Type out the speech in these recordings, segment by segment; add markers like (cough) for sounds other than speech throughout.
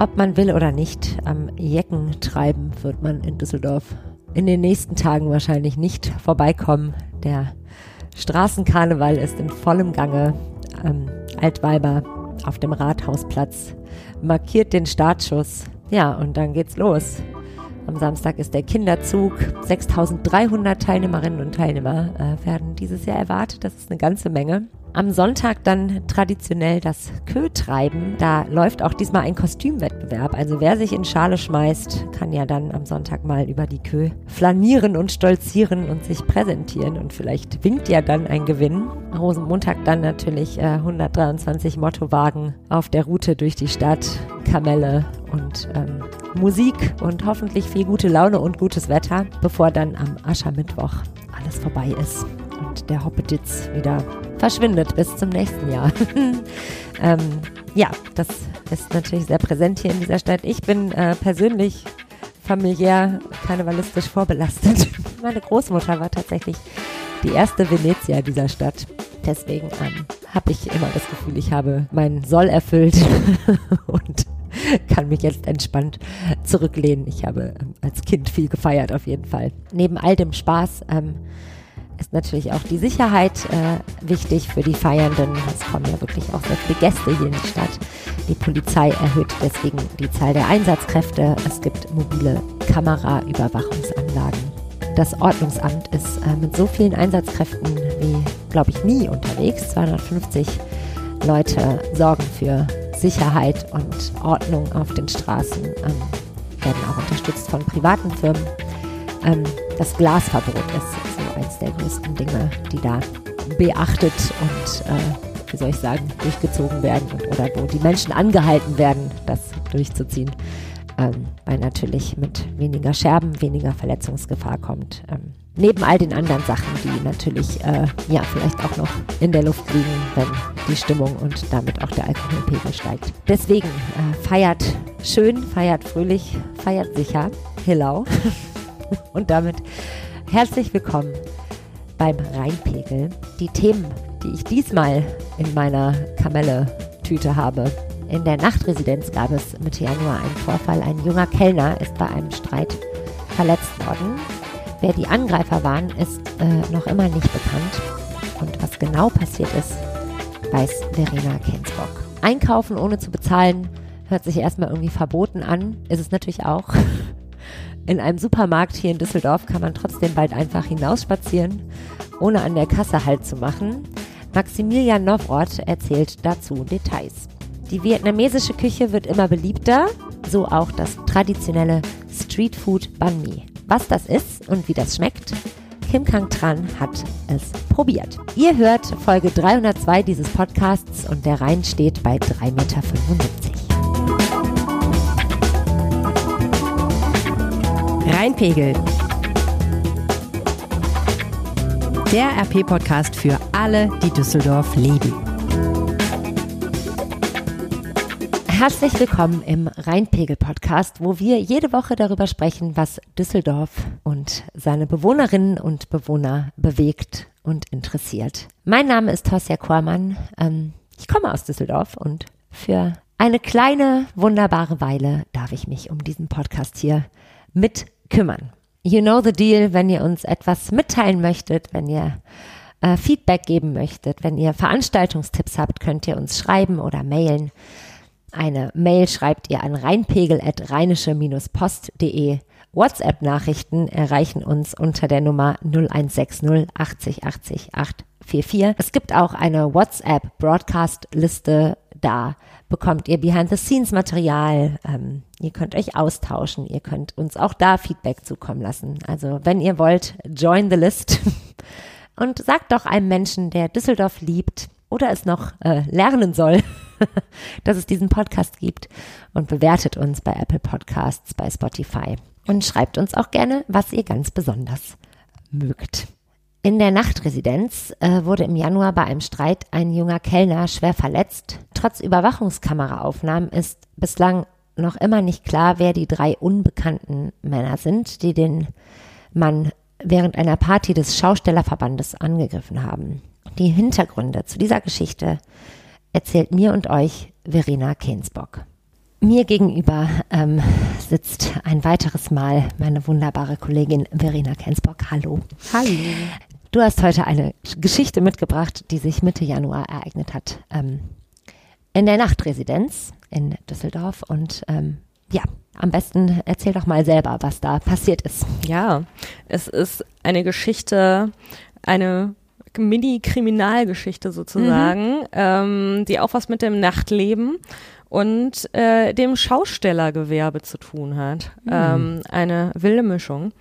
Ob man will oder nicht, am Jecken treiben wird man in Düsseldorf in den nächsten Tagen wahrscheinlich nicht vorbeikommen. Der Straßenkarneval ist in vollem Gange. Ähm, Altweiber auf dem Rathausplatz markiert den Startschuss. Ja, und dann geht's los. Am Samstag ist der Kinderzug. 6300 Teilnehmerinnen und Teilnehmer äh, werden dieses Jahr erwartet. Das ist eine ganze Menge. Am Sonntag dann traditionell das Kötreiben. Da läuft auch diesmal ein Kostümwettbewerb. Also wer sich in Schale schmeißt, kann ja dann am Sonntag mal über die Kö flanieren und stolzieren und sich präsentieren. Und vielleicht winkt ja dann ein Gewinn. Rosenmontag dann natürlich äh, 123 Mottowagen auf der Route durch die Stadt, Kamelle und ähm, Musik und hoffentlich viel gute Laune und gutes Wetter, bevor dann am Aschermittwoch alles vorbei ist und der Hoppeditz wieder verschwindet bis zum nächsten Jahr. (laughs) ähm, ja, das ist natürlich sehr präsent hier in dieser Stadt. Ich bin äh, persönlich familiär karnevalistisch vorbelastet. (laughs) Meine Großmutter war tatsächlich die erste Venezia dieser Stadt. Deswegen ähm, habe ich immer das Gefühl, ich habe meinen Soll erfüllt (laughs) und kann mich jetzt entspannt zurücklehnen. Ich habe ähm, als Kind viel gefeiert auf jeden Fall. Neben all dem Spaß ähm, ist natürlich auch die Sicherheit äh, wichtig für die Feiernden. Es kommen ja wirklich auch sehr viele Gäste hier in die Stadt. Die Polizei erhöht deswegen die Zahl der Einsatzkräfte. Es gibt mobile Kameraüberwachungsanlagen. Das Ordnungsamt ist äh, mit so vielen Einsatzkräften wie, glaube ich, nie unterwegs. 250 Leute sorgen für Sicherheit und Ordnung auf den Straßen, ähm, werden auch unterstützt von privaten Firmen. Ähm, das Glasverbot ist so eines der größten Dinge, die da beachtet und, äh, wie soll ich sagen, durchgezogen werden und, oder wo die Menschen angehalten werden, das durchzuziehen. Ähm, weil natürlich mit weniger Scherben, weniger Verletzungsgefahr kommt. Ähm, neben all den anderen Sachen, die natürlich äh, ja vielleicht auch noch in der Luft liegen, wenn die Stimmung und damit auch der Alkoholpegel steigt. Deswegen äh, feiert schön, feiert fröhlich, feiert sicher. Hello. (laughs) (laughs) und damit Herzlich willkommen beim Rheinpegel. Die Themen, die ich diesmal in meiner Kamelle-Tüte habe. In der Nachtresidenz gab es Mitte Januar einen Vorfall. Ein junger Kellner ist bei einem Streit verletzt worden. Wer die Angreifer waren, ist äh, noch immer nicht bekannt. Und was genau passiert ist, weiß Verena Kensbock. Einkaufen ohne zu bezahlen hört sich erstmal irgendwie verboten an. Ist es natürlich auch. (laughs) In einem Supermarkt hier in Düsseldorf kann man trotzdem bald einfach hinausspazieren, ohne an der Kasse Halt zu machen. Maximilian Nowroth erzählt dazu Details. Die vietnamesische Küche wird immer beliebter, so auch das traditionelle Streetfood Banh Mi. Was das ist und wie das schmeckt, Kim Kang Tran hat es probiert. Ihr hört Folge 302 dieses Podcasts und der Rhein steht bei 3,75 Meter. Rheinpegel. Der RP-Podcast für alle, die Düsseldorf lieben. Herzlich willkommen im Rheinpegel-Podcast, wo wir jede Woche darüber sprechen, was Düsseldorf und seine Bewohnerinnen und Bewohner bewegt und interessiert. Mein Name ist Tosja Kormann. Ähm, ich komme aus Düsseldorf und für eine kleine, wunderbare Weile darf ich mich um diesen Podcast hier mit kümmern. You know the deal, wenn ihr uns etwas mitteilen möchtet, wenn ihr äh, Feedback geben möchtet, wenn ihr Veranstaltungstipps habt, könnt ihr uns schreiben oder mailen. Eine Mail schreibt ihr an rheinpegel.rheinische-post.de. WhatsApp-Nachrichten erreichen uns unter der Nummer 0160 80 80 844. Es gibt auch eine WhatsApp-Broadcast-Liste da bekommt ihr Behind-the-Scenes-Material. Ähm, ihr könnt euch austauschen. Ihr könnt uns auch da Feedback zukommen lassen. Also wenn ihr wollt, join the list (laughs) und sagt doch einem Menschen, der Düsseldorf liebt oder es noch äh, lernen soll, (laughs) dass es diesen Podcast gibt und bewertet uns bei Apple Podcasts, bei Spotify und schreibt uns auch gerne, was ihr ganz besonders mögt. In der Nachtresidenz äh, wurde im Januar bei einem Streit ein junger Kellner schwer verletzt. Trotz Überwachungskameraaufnahmen ist bislang noch immer nicht klar, wer die drei unbekannten Männer sind, die den Mann während einer Party des Schaustellerverbandes angegriffen haben. Die Hintergründe zu dieser Geschichte erzählt mir und euch Verena Kensbock. Mir gegenüber ähm, sitzt ein weiteres Mal meine wunderbare Kollegin Verena Kensbock. Hallo. Hallo. Du hast heute eine Geschichte mitgebracht, die sich Mitte Januar ereignet hat. Ähm, in der Nachtresidenz in Düsseldorf. Und ähm, ja, am besten erzähl doch mal selber, was da passiert ist. Ja, es ist eine Geschichte, eine Mini-Kriminalgeschichte sozusagen, mhm. ähm, die auch was mit dem Nachtleben und äh, dem Schaustellergewerbe zu tun hat. Mhm. Ähm, eine wilde Mischung.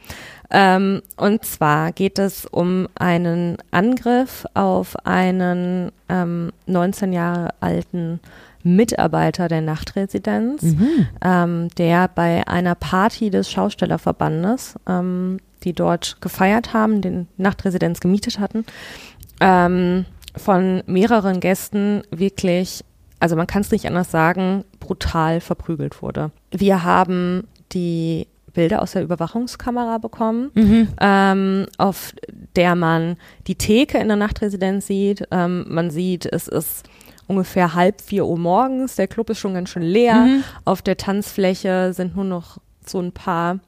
Ähm, und zwar geht es um einen Angriff auf einen ähm, 19 Jahre alten Mitarbeiter der Nachtresidenz, mhm. ähm, der bei einer Party des Schaustellerverbandes, ähm, die dort gefeiert haben, den Nachtresidenz gemietet hatten, ähm, von mehreren Gästen wirklich, also man kann es nicht anders sagen, brutal verprügelt wurde. Wir haben die Bilder aus der Überwachungskamera bekommen, mhm. ähm, auf der man die Theke in der Nachtresidenz sieht. Ähm, man sieht, es ist ungefähr halb vier Uhr morgens, der Club ist schon ganz schön leer. Mhm. Auf der Tanzfläche sind nur noch so ein paar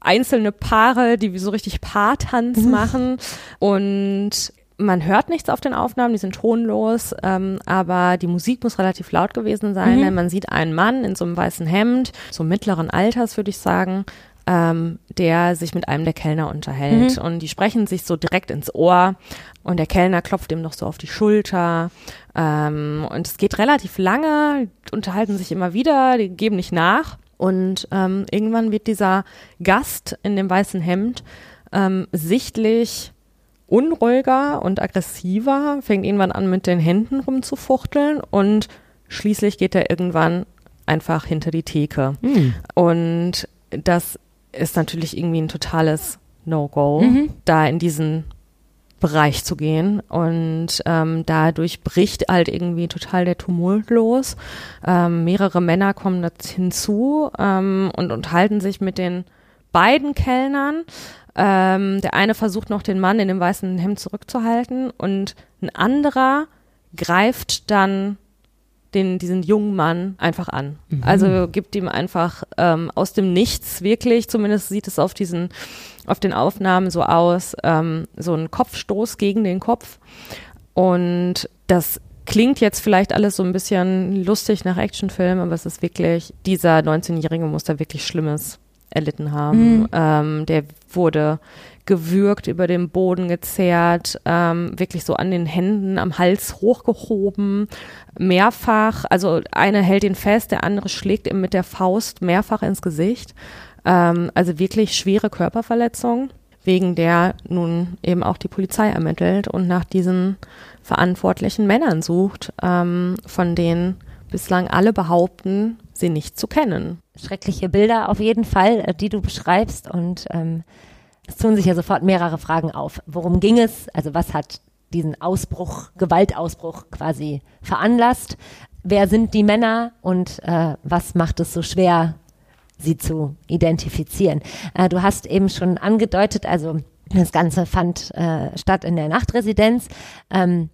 einzelne Paare, die so richtig Paartanz mhm. machen. Und man hört nichts auf den Aufnahmen, die sind tonlos, ähm, aber die Musik muss relativ laut gewesen sein, mhm. denn man sieht einen Mann in so einem weißen Hemd, so mittleren Alters, würde ich sagen, ähm, der sich mit einem der Kellner unterhält. Mhm. Und die sprechen sich so direkt ins Ohr und der Kellner klopft ihm noch so auf die Schulter. Ähm, und es geht relativ lange, unterhalten sich immer wieder, die geben nicht nach. Und ähm, irgendwann wird dieser Gast in dem weißen Hemd ähm, sichtlich unruhiger und aggressiver, fängt irgendwann an, mit den Händen rumzufuchteln und schließlich geht er irgendwann einfach hinter die Theke. Mhm. Und das ist natürlich irgendwie ein totales No-Go, mhm. da in diesen Bereich zu gehen. Und ähm, dadurch bricht halt irgendwie total der Tumult los. Ähm, mehrere Männer kommen dazu hinzu ähm, und unterhalten sich mit den beiden Kellnern. Ähm, der eine versucht noch den Mann in dem weißen Hemd zurückzuhalten und ein anderer greift dann den, diesen jungen Mann einfach an. Mhm. Also gibt ihm einfach ähm, aus dem Nichts wirklich, zumindest sieht es auf diesen, auf den Aufnahmen so aus, ähm, so ein Kopfstoß gegen den Kopf. Und das klingt jetzt vielleicht alles so ein bisschen lustig nach Actionfilm, aber es ist wirklich, dieser 19-Jährige muss da wirklich Schlimmes erlitten haben. Mhm. Ähm, der wurde gewürgt, über den Boden gezerrt, ähm, wirklich so an den Händen, am Hals hochgehoben, mehrfach. Also einer hält ihn fest, der andere schlägt ihm mit der Faust mehrfach ins Gesicht. Ähm, also wirklich schwere Körperverletzung, wegen der nun eben auch die Polizei ermittelt und nach diesen verantwortlichen Männern sucht, ähm, von denen bislang alle behaupten, sie nicht zu kennen. Schreckliche Bilder auf jeden Fall, äh, die du beschreibst und ähm, es tun sich ja sofort mehrere Fragen auf. Worum ging es? Also was hat diesen Ausbruch, Gewaltausbruch quasi veranlasst? Wer sind die Männer und äh, was macht es so schwer, sie zu identifizieren? Äh, du hast eben schon angedeutet, also das Ganze fand äh, statt in der Nachtresidenz. Ähm,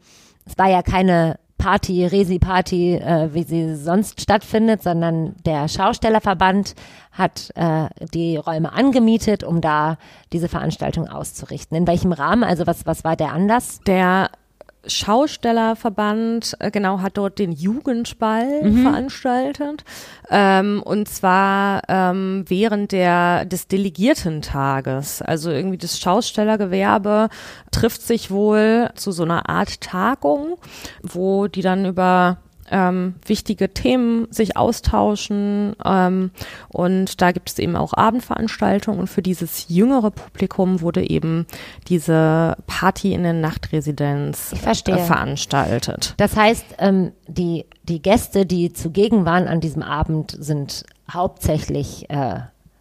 es war ja keine Party, Resi-Party, äh, wie sie sonst stattfindet, sondern der Schaustellerverband hat äh, die Räume angemietet, um da diese Veranstaltung auszurichten. In welchem Rahmen? Also was, was war der Anlass? Der Schaustellerverband, äh, genau, hat dort den Jugendball mhm. veranstaltet. Ähm, und zwar ähm, während der, des Delegiertentages. Also irgendwie das Schaustellergewerbe trifft sich wohl zu so einer Art Tagung, wo die dann über ähm, wichtige Themen sich austauschen ähm, und da gibt es eben auch Abendveranstaltungen und für dieses jüngere Publikum wurde eben diese Party in der Nachtresidenz äh, veranstaltet. Das heißt, ähm, die, die Gäste, die zugegen waren an diesem Abend, sind hauptsächlich äh,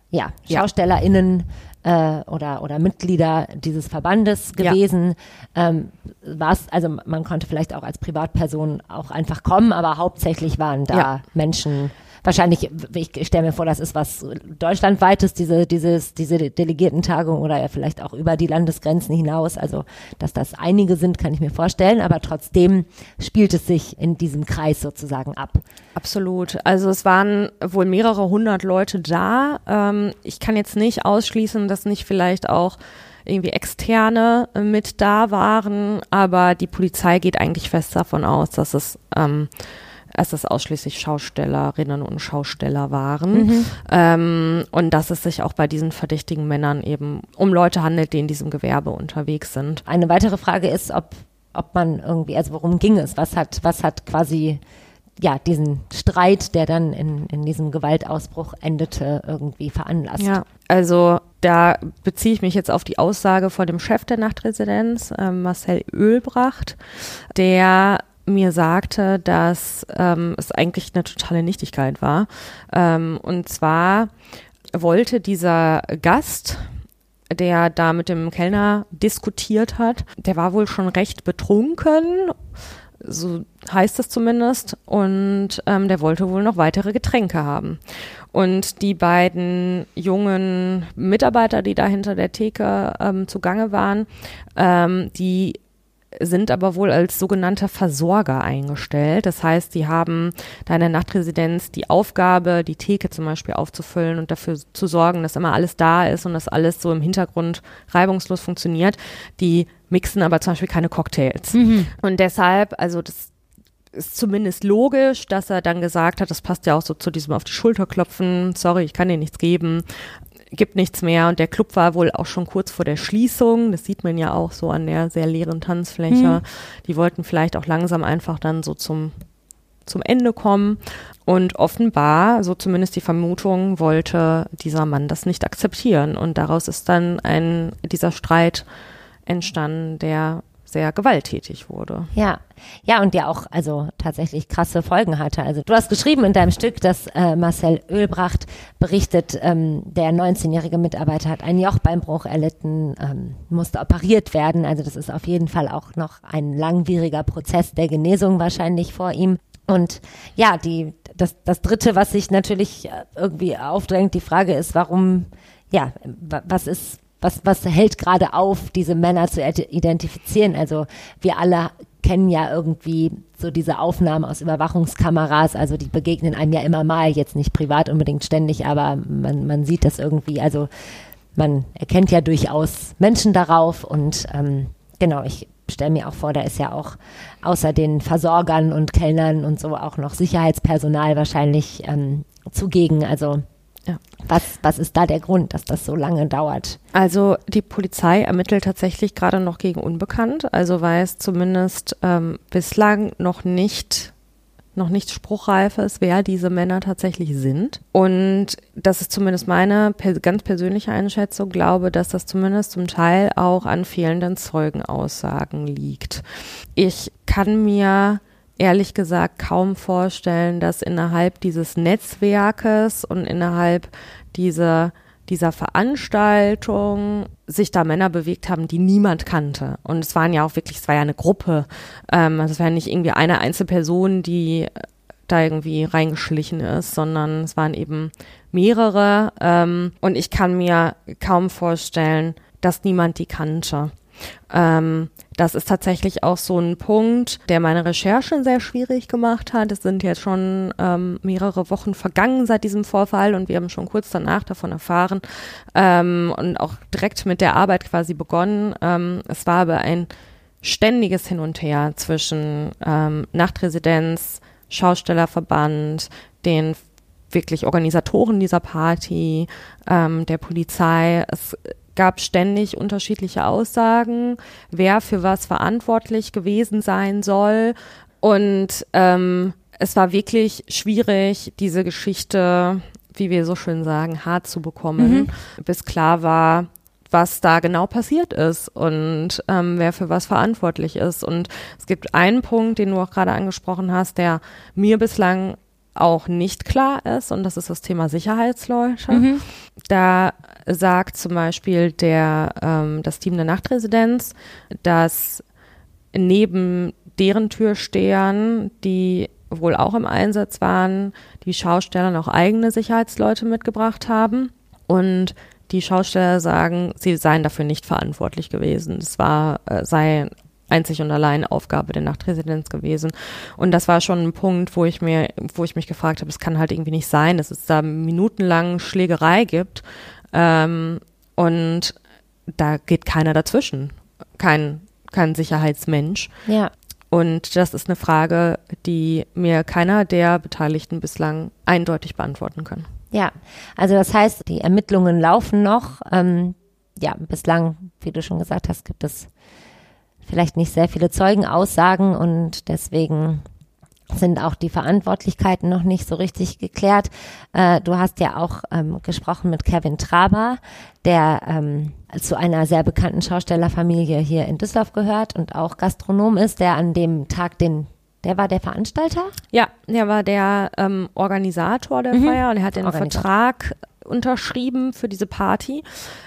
ja, SchaustellerInnen, äh, oder, oder Mitglieder dieses Verbandes gewesen. Ja. Ähm, was, also man konnte vielleicht auch als Privatperson auch einfach kommen, aber hauptsächlich waren da ja. Menschen wahrscheinlich, ich stelle mir vor, das ist was deutschlandweites, diese, dieses, diese Delegiertentagung oder ja vielleicht auch über die Landesgrenzen hinaus. Also, dass das einige sind, kann ich mir vorstellen, aber trotzdem spielt es sich in diesem Kreis sozusagen ab. Absolut. Also es waren wohl mehrere hundert Leute da. Ähm, ich kann jetzt nicht ausschließen, dass nicht vielleicht auch irgendwie Externe mit da waren, aber die Polizei geht eigentlich fest davon aus, dass es ähm, dass es ausschließlich Schaustellerinnen und Schausteller waren mhm. ähm, und dass es sich auch bei diesen verdächtigen Männern eben um Leute handelt, die in diesem Gewerbe unterwegs sind. Eine weitere Frage ist, ob, ob man irgendwie, also worum ging es? Was hat, was hat quasi ja, diesen Streit, der dann in, in diesem Gewaltausbruch endete, irgendwie veranlasst. Ja, also da beziehe ich mich jetzt auf die Aussage von dem Chef der Nachtresidenz, äh, Marcel Ölbracht, der mir sagte, dass ähm, es eigentlich eine totale Nichtigkeit war. Ähm, und zwar wollte dieser Gast, der da mit dem Kellner diskutiert hat, der war wohl schon recht betrunken, so heißt es zumindest, und ähm, der wollte wohl noch weitere Getränke haben. Und die beiden jungen Mitarbeiter, die da hinter der Theke ähm, zugange waren, ähm, die sind aber wohl als sogenannte Versorger eingestellt. Das heißt, sie haben da in der Nachtresidenz die Aufgabe, die Theke zum Beispiel aufzufüllen und dafür zu sorgen, dass immer alles da ist und dass alles so im Hintergrund reibungslos funktioniert. Die mixen aber zum Beispiel keine Cocktails. Mhm. Und deshalb, also das ist zumindest logisch, dass er dann gesagt hat, das passt ja auch so zu diesem auf die Schulter klopfen, sorry, ich kann dir nichts geben gibt nichts mehr. Und der Club war wohl auch schon kurz vor der Schließung. Das sieht man ja auch so an der sehr leeren Tanzfläche. Mhm. Die wollten vielleicht auch langsam einfach dann so zum, zum Ende kommen. Und offenbar, so zumindest die Vermutung, wollte dieser Mann das nicht akzeptieren. Und daraus ist dann ein, dieser Streit entstanden, der sehr gewalttätig wurde. Ja, ja und ja auch also tatsächlich krasse Folgen hatte. Also du hast geschrieben in deinem Stück, dass äh, Marcel Ölbracht berichtet, ähm, der 19-jährige Mitarbeiter hat einen Jochbeinbruch erlitten, ähm, musste operiert werden. Also das ist auf jeden Fall auch noch ein langwieriger Prozess der Genesung wahrscheinlich vor ihm. Und ja, die das das Dritte, was sich natürlich äh, irgendwie aufdrängt, die Frage ist, warum ja, was ist was, was hält gerade auf, diese Männer zu identifizieren? Also wir alle kennen ja irgendwie so diese Aufnahmen aus Überwachungskameras, also die begegnen einem ja immer mal, jetzt nicht privat unbedingt ständig, aber man, man sieht das irgendwie, also man erkennt ja durchaus Menschen darauf und ähm, genau, ich stelle mir auch vor, da ist ja auch außer den Versorgern und Kellnern und so auch noch Sicherheitspersonal wahrscheinlich ähm, zugegen, also ja. Was, was ist da der Grund, dass das so lange dauert? Also die Polizei ermittelt tatsächlich gerade noch gegen Unbekannt, also weiß zumindest ähm, bislang noch nicht noch nicht spruchreif ist, wer diese Männer tatsächlich sind. Und das ist zumindest meine per ganz persönliche Einschätzung, glaube, dass das zumindest zum Teil auch an fehlenden Zeugenaussagen liegt. Ich kann mir ehrlich gesagt kaum vorstellen, dass innerhalb dieses Netzwerkes und innerhalb dieser dieser Veranstaltung sich da Männer bewegt haben, die niemand kannte. Und es waren ja auch wirklich, es war ja eine Gruppe. Ähm, also es war ja nicht irgendwie eine Einzelperson, die da irgendwie reingeschlichen ist, sondern es waren eben mehrere. Ähm, und ich kann mir kaum vorstellen, dass niemand die kannte. Ähm, das ist tatsächlich auch so ein Punkt, der meine Recherchen sehr schwierig gemacht hat. Es sind jetzt schon ähm, mehrere Wochen vergangen seit diesem Vorfall und wir haben schon kurz danach davon erfahren ähm, und auch direkt mit der Arbeit quasi begonnen. Ähm, es war aber ein ständiges Hin und Her zwischen ähm, Nachtresidenz, Schaustellerverband, den wirklich Organisatoren dieser Party, ähm, der Polizei. Es gab ständig unterschiedliche Aussagen, wer für was verantwortlich gewesen sein soll. Und ähm, es war wirklich schwierig, diese Geschichte, wie wir so schön sagen, hart zu bekommen, mhm. bis klar war, was da genau passiert ist und ähm, wer für was verantwortlich ist. Und es gibt einen Punkt, den du auch gerade angesprochen hast, der mir bislang auch nicht klar ist, und das ist das Thema Sicherheitsleute. Mhm. Da sagt zum Beispiel der, ähm, das Team der Nachtresidenz, dass neben deren Türstehern, die wohl auch im Einsatz waren, die Schausteller noch eigene Sicherheitsleute mitgebracht haben und die Schausteller sagen, sie seien dafür nicht verantwortlich gewesen. Es war, äh, sei einzig und allein Aufgabe der Nachtresidenz gewesen. Und das war schon ein Punkt, wo ich mir, wo ich mich gefragt habe, es kann halt irgendwie nicht sein, dass es da minutenlang Schlägerei gibt ähm, und da geht keiner dazwischen. Kein, kein Sicherheitsmensch. Ja. Und das ist eine Frage, die mir keiner der Beteiligten bislang eindeutig beantworten kann. Ja, also das heißt, die Ermittlungen laufen noch. Ähm, ja, bislang, wie du schon gesagt hast, gibt es vielleicht nicht sehr viele Zeugenaussagen und deswegen sind auch die Verantwortlichkeiten noch nicht so richtig geklärt. Äh, du hast ja auch ähm, gesprochen mit Kevin Traber, der ähm, zu einer sehr bekannten Schaustellerfamilie hier in Düsseldorf gehört und auch Gastronom ist, der an dem Tag den der war der Veranstalter? Ja, der war der ähm, Organisator der mhm. Feier und er hat den Vertrag unterschrieben für diese Party.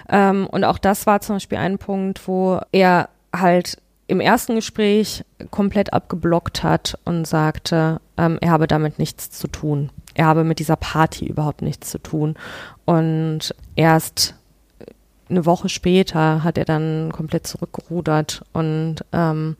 Ähm, und auch das war zum Beispiel ein Punkt, wo er halt im ersten Gespräch komplett abgeblockt hat und sagte, ähm, er habe damit nichts zu tun. Er habe mit dieser Party überhaupt nichts zu tun. Und erst eine Woche später hat er dann komplett zurückgerudert und ähm,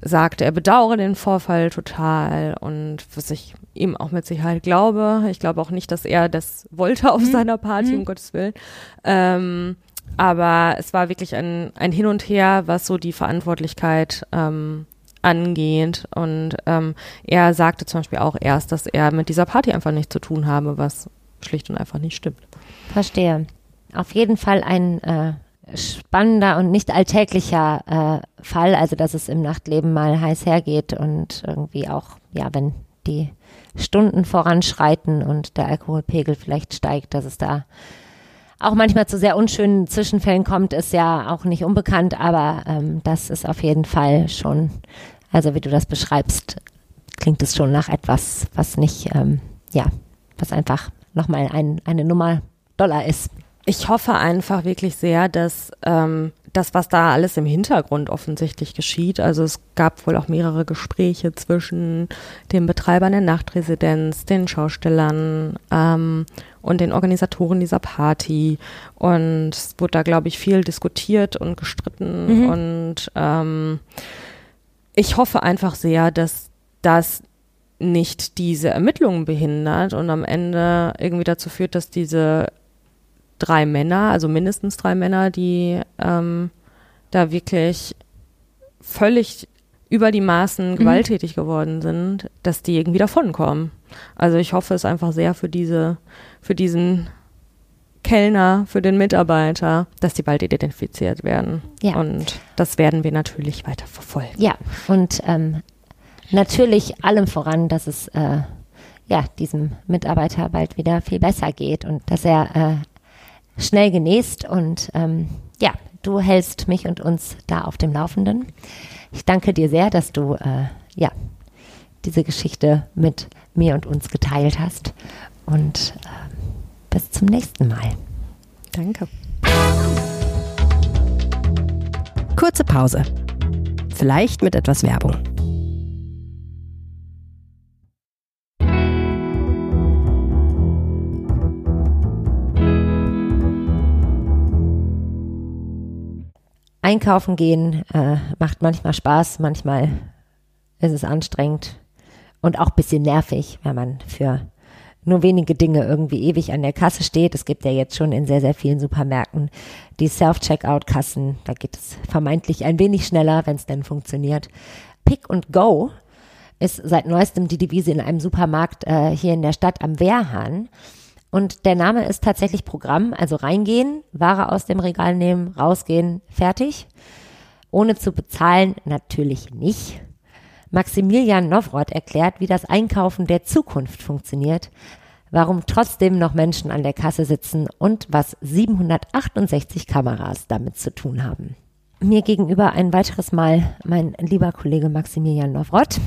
sagte, er bedauere den Vorfall total und was ich ihm auch mit Sicherheit glaube. Ich glaube auch nicht, dass er das wollte auf mhm. seiner Party, mhm. um Gottes Willen. Ähm, aber es war wirklich ein, ein Hin und Her, was so die Verantwortlichkeit ähm, angeht. Und ähm, er sagte zum Beispiel auch erst, dass er mit dieser Party einfach nichts zu tun habe, was schlicht und einfach nicht stimmt. Verstehe. Auf jeden Fall ein äh, spannender und nicht alltäglicher äh, Fall, also dass es im Nachtleben mal heiß hergeht und irgendwie auch, ja, wenn die Stunden voranschreiten und der Alkoholpegel vielleicht steigt, dass es da auch manchmal zu sehr unschönen Zwischenfällen kommt, ist ja auch nicht unbekannt, aber ähm, das ist auf jeden Fall schon, also wie du das beschreibst, klingt es schon nach etwas, was nicht, ähm, ja, was einfach nochmal ein, eine Nummer Dollar ist. Ich hoffe einfach wirklich sehr, dass ähm, das, was da alles im Hintergrund offensichtlich geschieht, also es gab wohl auch mehrere Gespräche zwischen den Betreibern der Nachtresidenz, den Schaustellern ähm, und den Organisatoren dieser Party. Und es wurde da, glaube ich, viel diskutiert und gestritten. Mhm. Und ähm, ich hoffe einfach sehr, dass das nicht diese Ermittlungen behindert und am Ende irgendwie dazu führt, dass diese drei Männer, also mindestens drei Männer, die ähm, da wirklich völlig über die Maßen mhm. gewalttätig geworden sind, dass die irgendwie davonkommen. Also ich hoffe es einfach sehr für diese, für diesen Kellner, für den Mitarbeiter, dass die bald identifiziert werden. Ja. Und das werden wir natürlich weiter verfolgen. Ja, und ähm, natürlich allem voran, dass es äh, ja, diesem Mitarbeiter bald wieder viel besser geht und dass er äh, schnell genäst und ähm, ja, du hältst mich und uns da auf dem Laufenden. Ich danke dir sehr, dass du äh, ja diese Geschichte mit mir und uns geteilt hast und äh, bis zum nächsten Mal. Danke. Kurze Pause. Vielleicht mit etwas Werbung. Einkaufen gehen äh, macht manchmal Spaß, manchmal ist es anstrengend und auch ein bisschen nervig, wenn man für nur wenige Dinge irgendwie ewig an der Kasse steht. Es gibt ja jetzt schon in sehr, sehr vielen Supermärkten die Self-Checkout-Kassen. Da geht es vermeintlich ein wenig schneller, wenn es denn funktioniert. Pick and Go ist seit neuestem die Devise in einem Supermarkt äh, hier in der Stadt am Wehrhahn. Und der Name ist tatsächlich Programm, also reingehen, Ware aus dem Regal nehmen, rausgehen, fertig. Ohne zu bezahlen natürlich nicht. Maximilian Nowroth erklärt, wie das Einkaufen der Zukunft funktioniert, warum trotzdem noch Menschen an der Kasse sitzen und was 768 Kameras damit zu tun haben. Mir gegenüber ein weiteres Mal mein lieber Kollege Maximilian Nowroth.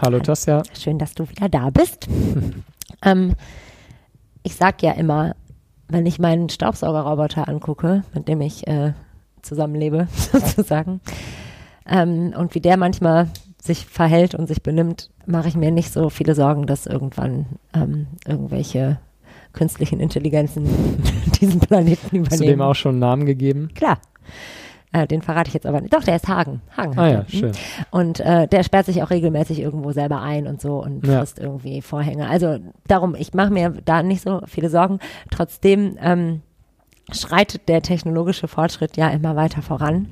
Hallo Tasja. Schön, dass du wieder da bist. (laughs) ähm, ich sag ja immer, wenn ich meinen Staubsaugerroboter angucke, mit dem ich äh, zusammenlebe, (laughs) sozusagen, ähm, und wie der manchmal sich verhält und sich benimmt, mache ich mir nicht so viele Sorgen, dass irgendwann ähm, irgendwelche künstlichen Intelligenzen (laughs) diesen Planeten übernehmen. Hast du dem auch schon einen Namen gegeben? Klar. Äh, den verrate ich jetzt aber nicht. Doch, der ist Hagen. Hagen Ah ja. Hm. schön. Und äh, der sperrt sich auch regelmäßig irgendwo selber ein und so und Ja. frisst irgendwie Vorhänge. Also darum, ich mache mir da nicht so viele Sorgen. Trotzdem ähm, schreitet der technologische Fortschritt ja immer weiter voran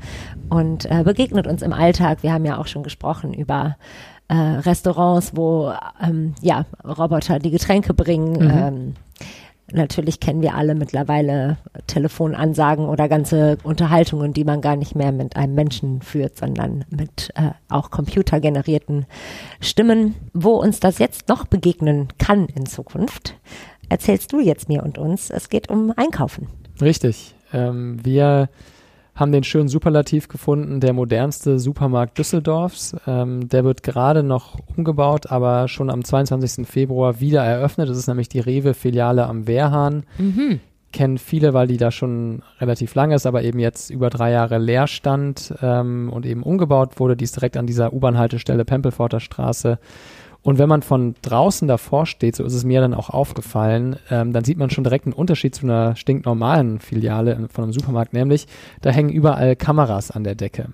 und äh, begegnet uns im Alltag. Wir haben ja auch schon gesprochen über äh, Restaurants, wo ähm, ja Roboter die Getränke bringen. Mhm. Ähm, Natürlich kennen wir alle mittlerweile Telefonansagen oder ganze Unterhaltungen, die man gar nicht mehr mit einem Menschen führt, sondern mit äh, auch computergenerierten Stimmen. Wo uns das jetzt noch begegnen kann in Zukunft, erzählst du jetzt mir und uns. Es geht um Einkaufen. Richtig. Ähm, wir haben den schönen Superlativ gefunden, der modernste Supermarkt Düsseldorfs. Ähm, der wird gerade noch umgebaut, aber schon am 22. Februar wieder eröffnet. Das ist nämlich die Rewe-Filiale am Wehrhahn. Kennen viele, weil die da schon relativ lange ist, aber eben jetzt über drei Jahre leer stand ähm, und eben umgebaut wurde. Die ist direkt an dieser U-Bahn-Haltestelle Pempelforter Straße. Und wenn man von draußen davor steht, so ist es mir dann auch aufgefallen, ähm, dann sieht man schon direkt einen Unterschied zu einer stinknormalen Filiale von einem Supermarkt, nämlich da hängen überall Kameras an der Decke.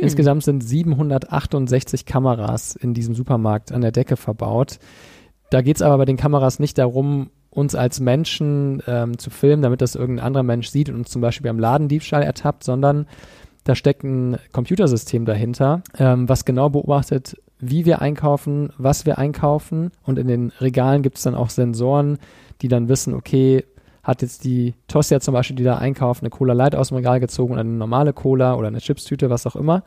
Insgesamt sind 768 Kameras in diesem Supermarkt an der Decke verbaut. Da geht es aber bei den Kameras nicht darum, uns als Menschen ähm, zu filmen, damit das irgendein anderer Mensch sieht und uns zum Beispiel beim Ladendiebstahl ertappt, sondern da steckt ein Computersystem dahinter, ähm, was genau beobachtet, wie wir einkaufen, was wir einkaufen. Und in den Regalen gibt es dann auch Sensoren, die dann wissen, okay, hat jetzt die Tosja zum Beispiel, die da einkauft, eine Cola Light aus dem Regal gezogen oder eine normale Cola oder eine Chipstüte, was auch immer.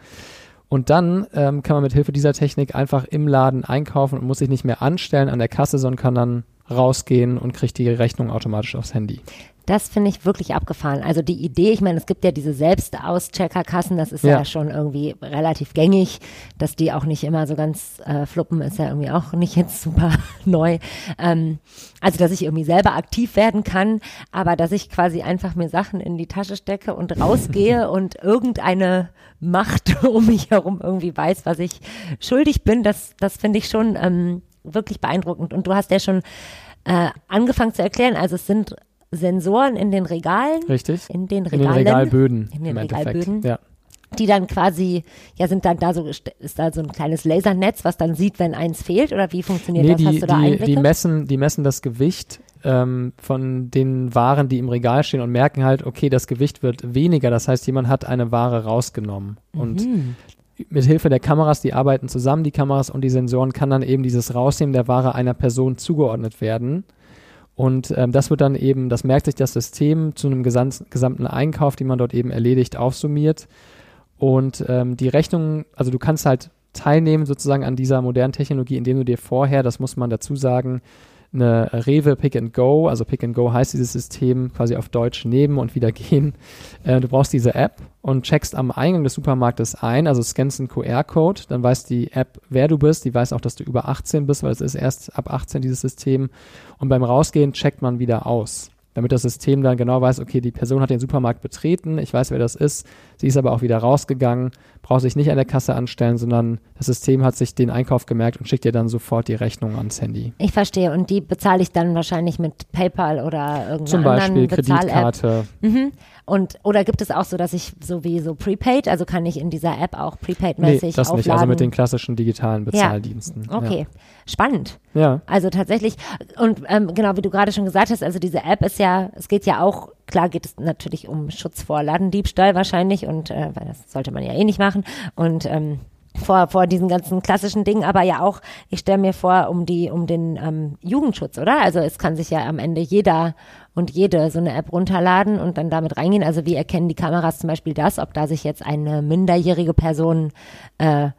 Und dann ähm, kann man mit Hilfe dieser Technik einfach im Laden einkaufen und muss sich nicht mehr anstellen an der Kasse, sondern kann dann rausgehen und kriegt die Rechnung automatisch aufs Handy. Das finde ich wirklich abgefahren. Also die Idee, ich meine, es gibt ja diese Selbstauscheckerkassen, das ist ja. Ja. schon irgendwie relativ gängig, dass die auch nicht immer so ganz äh, fluppen, ist ja irgendwie auch nicht jetzt super (laughs) neu. Ähm, also dass ich irgendwie selber aktiv werden kann, aber dass ich quasi einfach mir Sachen in die Tasche stecke und rausgehe (laughs) und irgendeine Macht (laughs) um mich herum irgendwie weiß, was ich schuldig bin, das, das finde ich schon ähm, wirklich beeindruckend. Und du hast ja schon äh, angefangen zu erklären, also es sind Sensoren in den Regalen, Richtig? in den In den Regalen, Regalböden. In den. Regalböden. Ja. die dann quasi, ja, sind dann da so, ist da so ein kleines Lasernetz, was dann sieht, wenn eins fehlt oder wie funktioniert Nee, das? die, Hast du da die, Einblicke? die, messen, die messen das Gewicht ähm, von den Waren, die im Regal stehen und merken halt, okay, das Gewicht wird weniger. Das heißt, jemand hat eine Ware rausgenommen. Und Mhm. mit Hilfe der Kameras, die arbeiten zusammen, die Kameras und die Sensoren, kann dann eben dieses Rausnehmen der Ware einer Person zugeordnet werden. Und ähm, das wird dann eben, das merkt sich das System zu einem gesam gesamten Einkauf, den man dort eben erledigt, aufsummiert. Und ähm, die Rechnung, also du kannst halt teilnehmen sozusagen an dieser modernen Technologie, indem du dir vorher, das muss man dazu sagen, eine Rewe Pick and Go, also Pick and Go heißt dieses System quasi auf Deutsch nehmen und wieder gehen. Äh, du brauchst diese App und checkst am Eingang des Supermarktes ein, also scannst einen QR-Code, dann weiß die App, wer du bist, die weiß auch, dass du über 18 bist, weil es ist erst ab 18 dieses System und beim Rausgehen checkt man wieder aus. Damit das System dann genau weiß, okay, die Person hat den Supermarkt betreten, ich weiß, wer das ist, sie ist aber auch wieder rausgegangen, braucht sich nicht an der Kasse anstellen, sondern das System hat sich den Einkauf gemerkt und schickt dir dann sofort die Rechnung ans Handy. Ich verstehe. Und die bezahle ich dann wahrscheinlich mit PayPal oder irgendeiner Zum Beispiel. Kreditkarte. Mhm. Und oder gibt es auch so, dass ich so wie so Prepaid, also kann ich in dieser App auch Nee, Prepaid-mäßig das aufladen? nicht, also mit den klassischen digitalen Bezahldiensten. Okay, spannend. Ja. ja. Also tatsächlich, und ähm, genau wie du gerade schon gesagt hast, also diese App ist ja, es geht ja auch, klar geht es natürlich um Schutz vor Ladendiebstahl wahrscheinlich und äh, weil das sollte man ja eh nicht machen und ähm, vor, vor diesen ganzen klassischen Dingen, aber ja auch, ich stelle mir vor, um die, um den ähm, Jugendschutz, oder? Also es kann sich ja am Ende jeder und jede so eine App runterladen und dann damit reingehen. Also wie erkennen die Kameras zum Beispiel das, ob da sich jetzt eine minderjährige Person äh,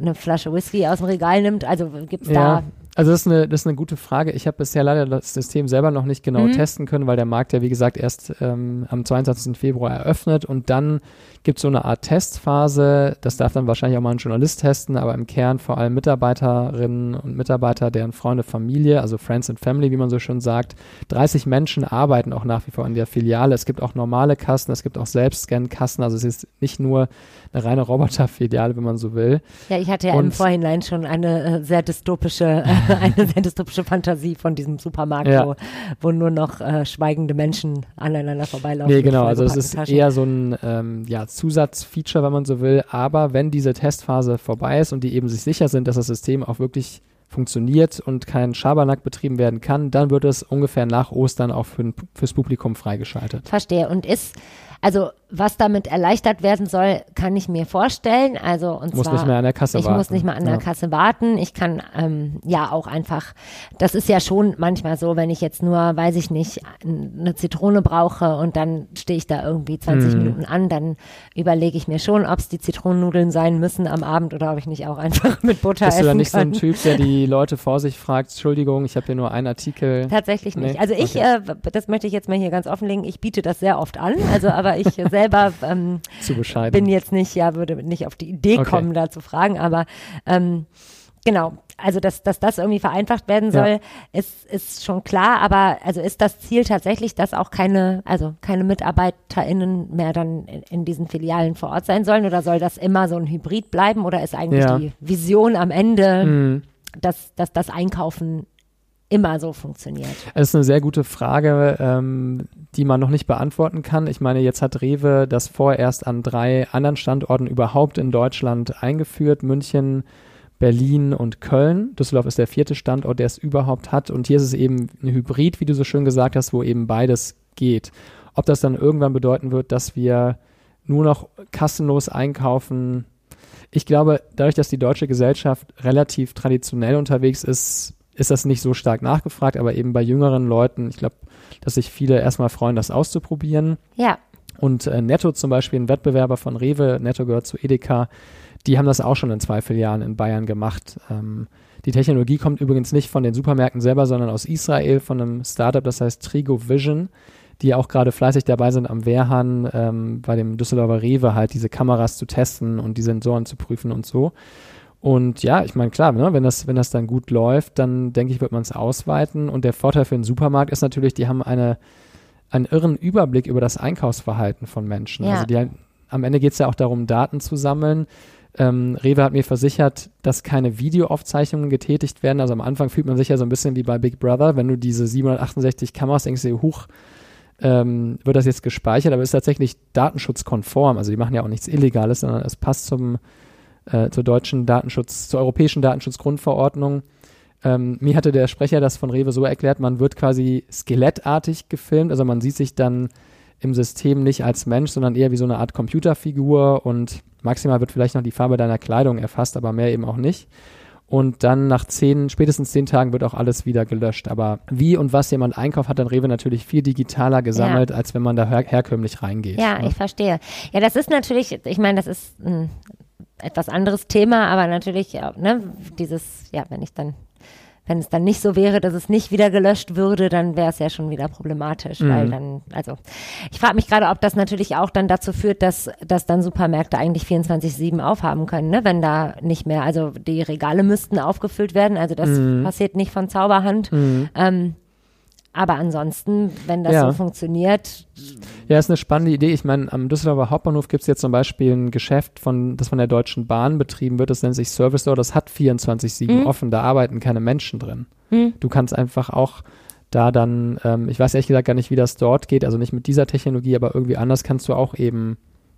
eine Flasche Whisky aus dem Regal nimmt? Also gibt's Ja. Also das ist eine, das ist eine gute Frage. Ich habe bisher leider das System selber noch nicht genau mhm. testen können, weil der Markt ja, wie gesagt, erst ähm, am 22. Februar eröffnet und dann gibt es so eine Art Testphase. Das darf dann wahrscheinlich auch mal ein Journalist testen, aber im Kern vor allem Mitarbeiterinnen und Mitarbeiter, deren Freunde, Familie, also Friends and Family, wie man so schön sagt. 30 Menschen arbeiten auch nach wie vor in der Filiale. Es gibt auch normale Kassen, es gibt auch Selbstscan-Kassen. Also es ist nicht nur eine reine Roboterfiliale, wenn man so will. Ja, ich hatte ja und, im Vorhinein schon eine äh, sehr dystopische, äh, (laughs) (laughs) eine sehr dystopische Fantasie von diesem Supermarkt, ja. wo, wo, nur noch äh, schweigende Menschen aneinander vorbeilaufen. Nee, genau, also es ist eher so ein ähm, ja, Zusatzfeature, wenn man so will. Aber wenn diese Testphase vorbei ist und die eben sich sicher sind, dass das System auch wirklich funktioniert und kein Schabernack betrieben werden kann, dann wird es ungefähr nach Ostern auch für, fürs Publikum freigeschaltet. Verstehe. Und ist also was damit erleichtert werden soll, kann ich mir vorstellen. Also und muss zwar, nicht mehr an der Kasse ich warten. muss nicht mal an der Kasse warten. Ich kann ähm, ja auch einfach. Das ist ja schon manchmal so, wenn ich jetzt nur, weiß ich nicht, eine Zitrone brauche und dann stehe ich da irgendwie 20 mm. Minuten an, dann überlege ich mir schon, ob es die Zitronennudeln sein müssen am Abend oder ob ich nicht auch einfach mit Butter Bist essen du dann nicht kann. so ein Typ, der die (laughs) Leute vor sich fragt, Entschuldigung, ich habe hier nur einen Artikel. Tatsächlich nicht. Nee? Also ich, okay. äh, das möchte ich jetzt mal hier ganz offenlegen, ich biete das sehr oft an. Also aber ich (laughs) selber ähm, bin jetzt nicht, ja, würde nicht auf die Idee okay. kommen, da zu fragen, aber ähm, Genau, also dass, dass das irgendwie vereinfacht werden soll, ja. ist, ist schon klar, aber also ist das Ziel tatsächlich, dass auch keine, also keine MitarbeiterInnen mehr dann in, in diesen Filialen vor Ort sein sollen oder soll das immer so ein Hybrid bleiben oder ist eigentlich ja. die Vision am Ende, mhm. dass, dass das Einkaufen immer so funktioniert? Es ist eine sehr gute Frage, ähm, die man noch nicht beantworten kann. Ich meine, jetzt hat Rewe das vorerst an drei anderen Standorten überhaupt in Deutschland eingeführt. München, Berlin und Köln. Düsseldorf ist der vierte Standort, der es überhaupt hat. Und hier ist es eben ein Hybrid, wie du so schön gesagt hast, wo eben beides geht. Ob das dann irgendwann bedeuten wird, dass wir nur noch kassenlos einkaufen. Ich glaube, dadurch, dass die deutsche Gesellschaft relativ traditionell unterwegs ist, ist das nicht so stark nachgefragt, aber eben bei jüngeren Leuten, ich glaube, dass sich viele erstmal freuen, das auszuprobieren. Ja. Und äh, Netto zum Beispiel, ein Wettbewerber von Rewe, Netto gehört zu Edeka, die haben das auch schon in zwei Filialen in Bayern gemacht. Ähm, die Technologie kommt übrigens nicht von den Supermärkten selber, sondern aus Israel von einem Startup, das heißt Trigo Vision, die auch gerade fleißig dabei sind, am Wehrhahn ähm, bei dem Düsseldorfer Rewe halt diese Kameras zu testen und die Sensoren zu prüfen und so. Und ja, ich meine, klar, ne, wenn, das, wenn das dann gut läuft, dann denke ich, wird man es ausweiten. Und der Vorteil für den Supermarkt ist natürlich, die haben eine, einen irren Überblick über das Einkaufsverhalten von Menschen. Ja. Also die, am Ende geht es ja auch darum, Daten zu sammeln. Ähm, Rewe hat mir versichert, dass keine Videoaufzeichnungen getätigt werden. Also am Anfang fühlt man sich ja so ein bisschen wie bei Big Brother, wenn du diese 768 Kameras denkst, du, huch, ähm, wird das jetzt gespeichert, aber ist tatsächlich datenschutzkonform. Also die machen ja auch nichts Illegales, sondern es passt zum, äh, zur deutschen Datenschutz, zur europäischen Datenschutzgrundverordnung. Ähm, mir hatte der Sprecher das von Rewe so erklärt, man wird quasi skelettartig gefilmt, also man sieht sich dann im System nicht als Mensch, sondern eher wie so eine Art Computerfigur und maximal wird vielleicht noch die Farbe deiner Kleidung erfasst, aber mehr eben auch nicht. Und dann nach zehn, spätestens zehn Tagen wird auch alles wieder gelöscht. Aber wie und was jemand einkauft, hat dann Rewe natürlich viel digitaler gesammelt, ja. als wenn man da her herkömmlich reingeht. Ja, ne? ich verstehe. Ja, das ist natürlich, ich meine, das ist ein etwas anderes Thema, aber natürlich, ne, dieses, ja, wenn ich dann wenn es dann nicht so wäre, dass es nicht wieder gelöscht würde, dann wäre es ja schon wieder problematisch, mhm. weil dann, also ich frage mich gerade, ob das natürlich auch dann dazu führt, dass, dass dann Supermärkte eigentlich 24-7 aufhaben können, ne? wenn da nicht mehr, also die Regale müssten aufgefüllt werden, also das mhm. passiert nicht von Zauberhand. Mhm. Ähm, aber ansonsten, wenn das ja. so funktioniert. Ja, ist eine spannende Idee. Ich meine, am Düsseldorfer Hauptbahnhof gibt es jetzt zum Beispiel ein Geschäft, von, das von der Deutschen Bahn betrieben wird. Das nennt sich Service Store. Das hat 24-7 mhm. offen. Da arbeiten keine Menschen drin. Mhm. Du kannst einfach auch da dann, ähm, ich weiß ehrlich gesagt gar nicht, wie das dort geht. Also nicht mit dieser Technologie, aber irgendwie anders kannst du auch eben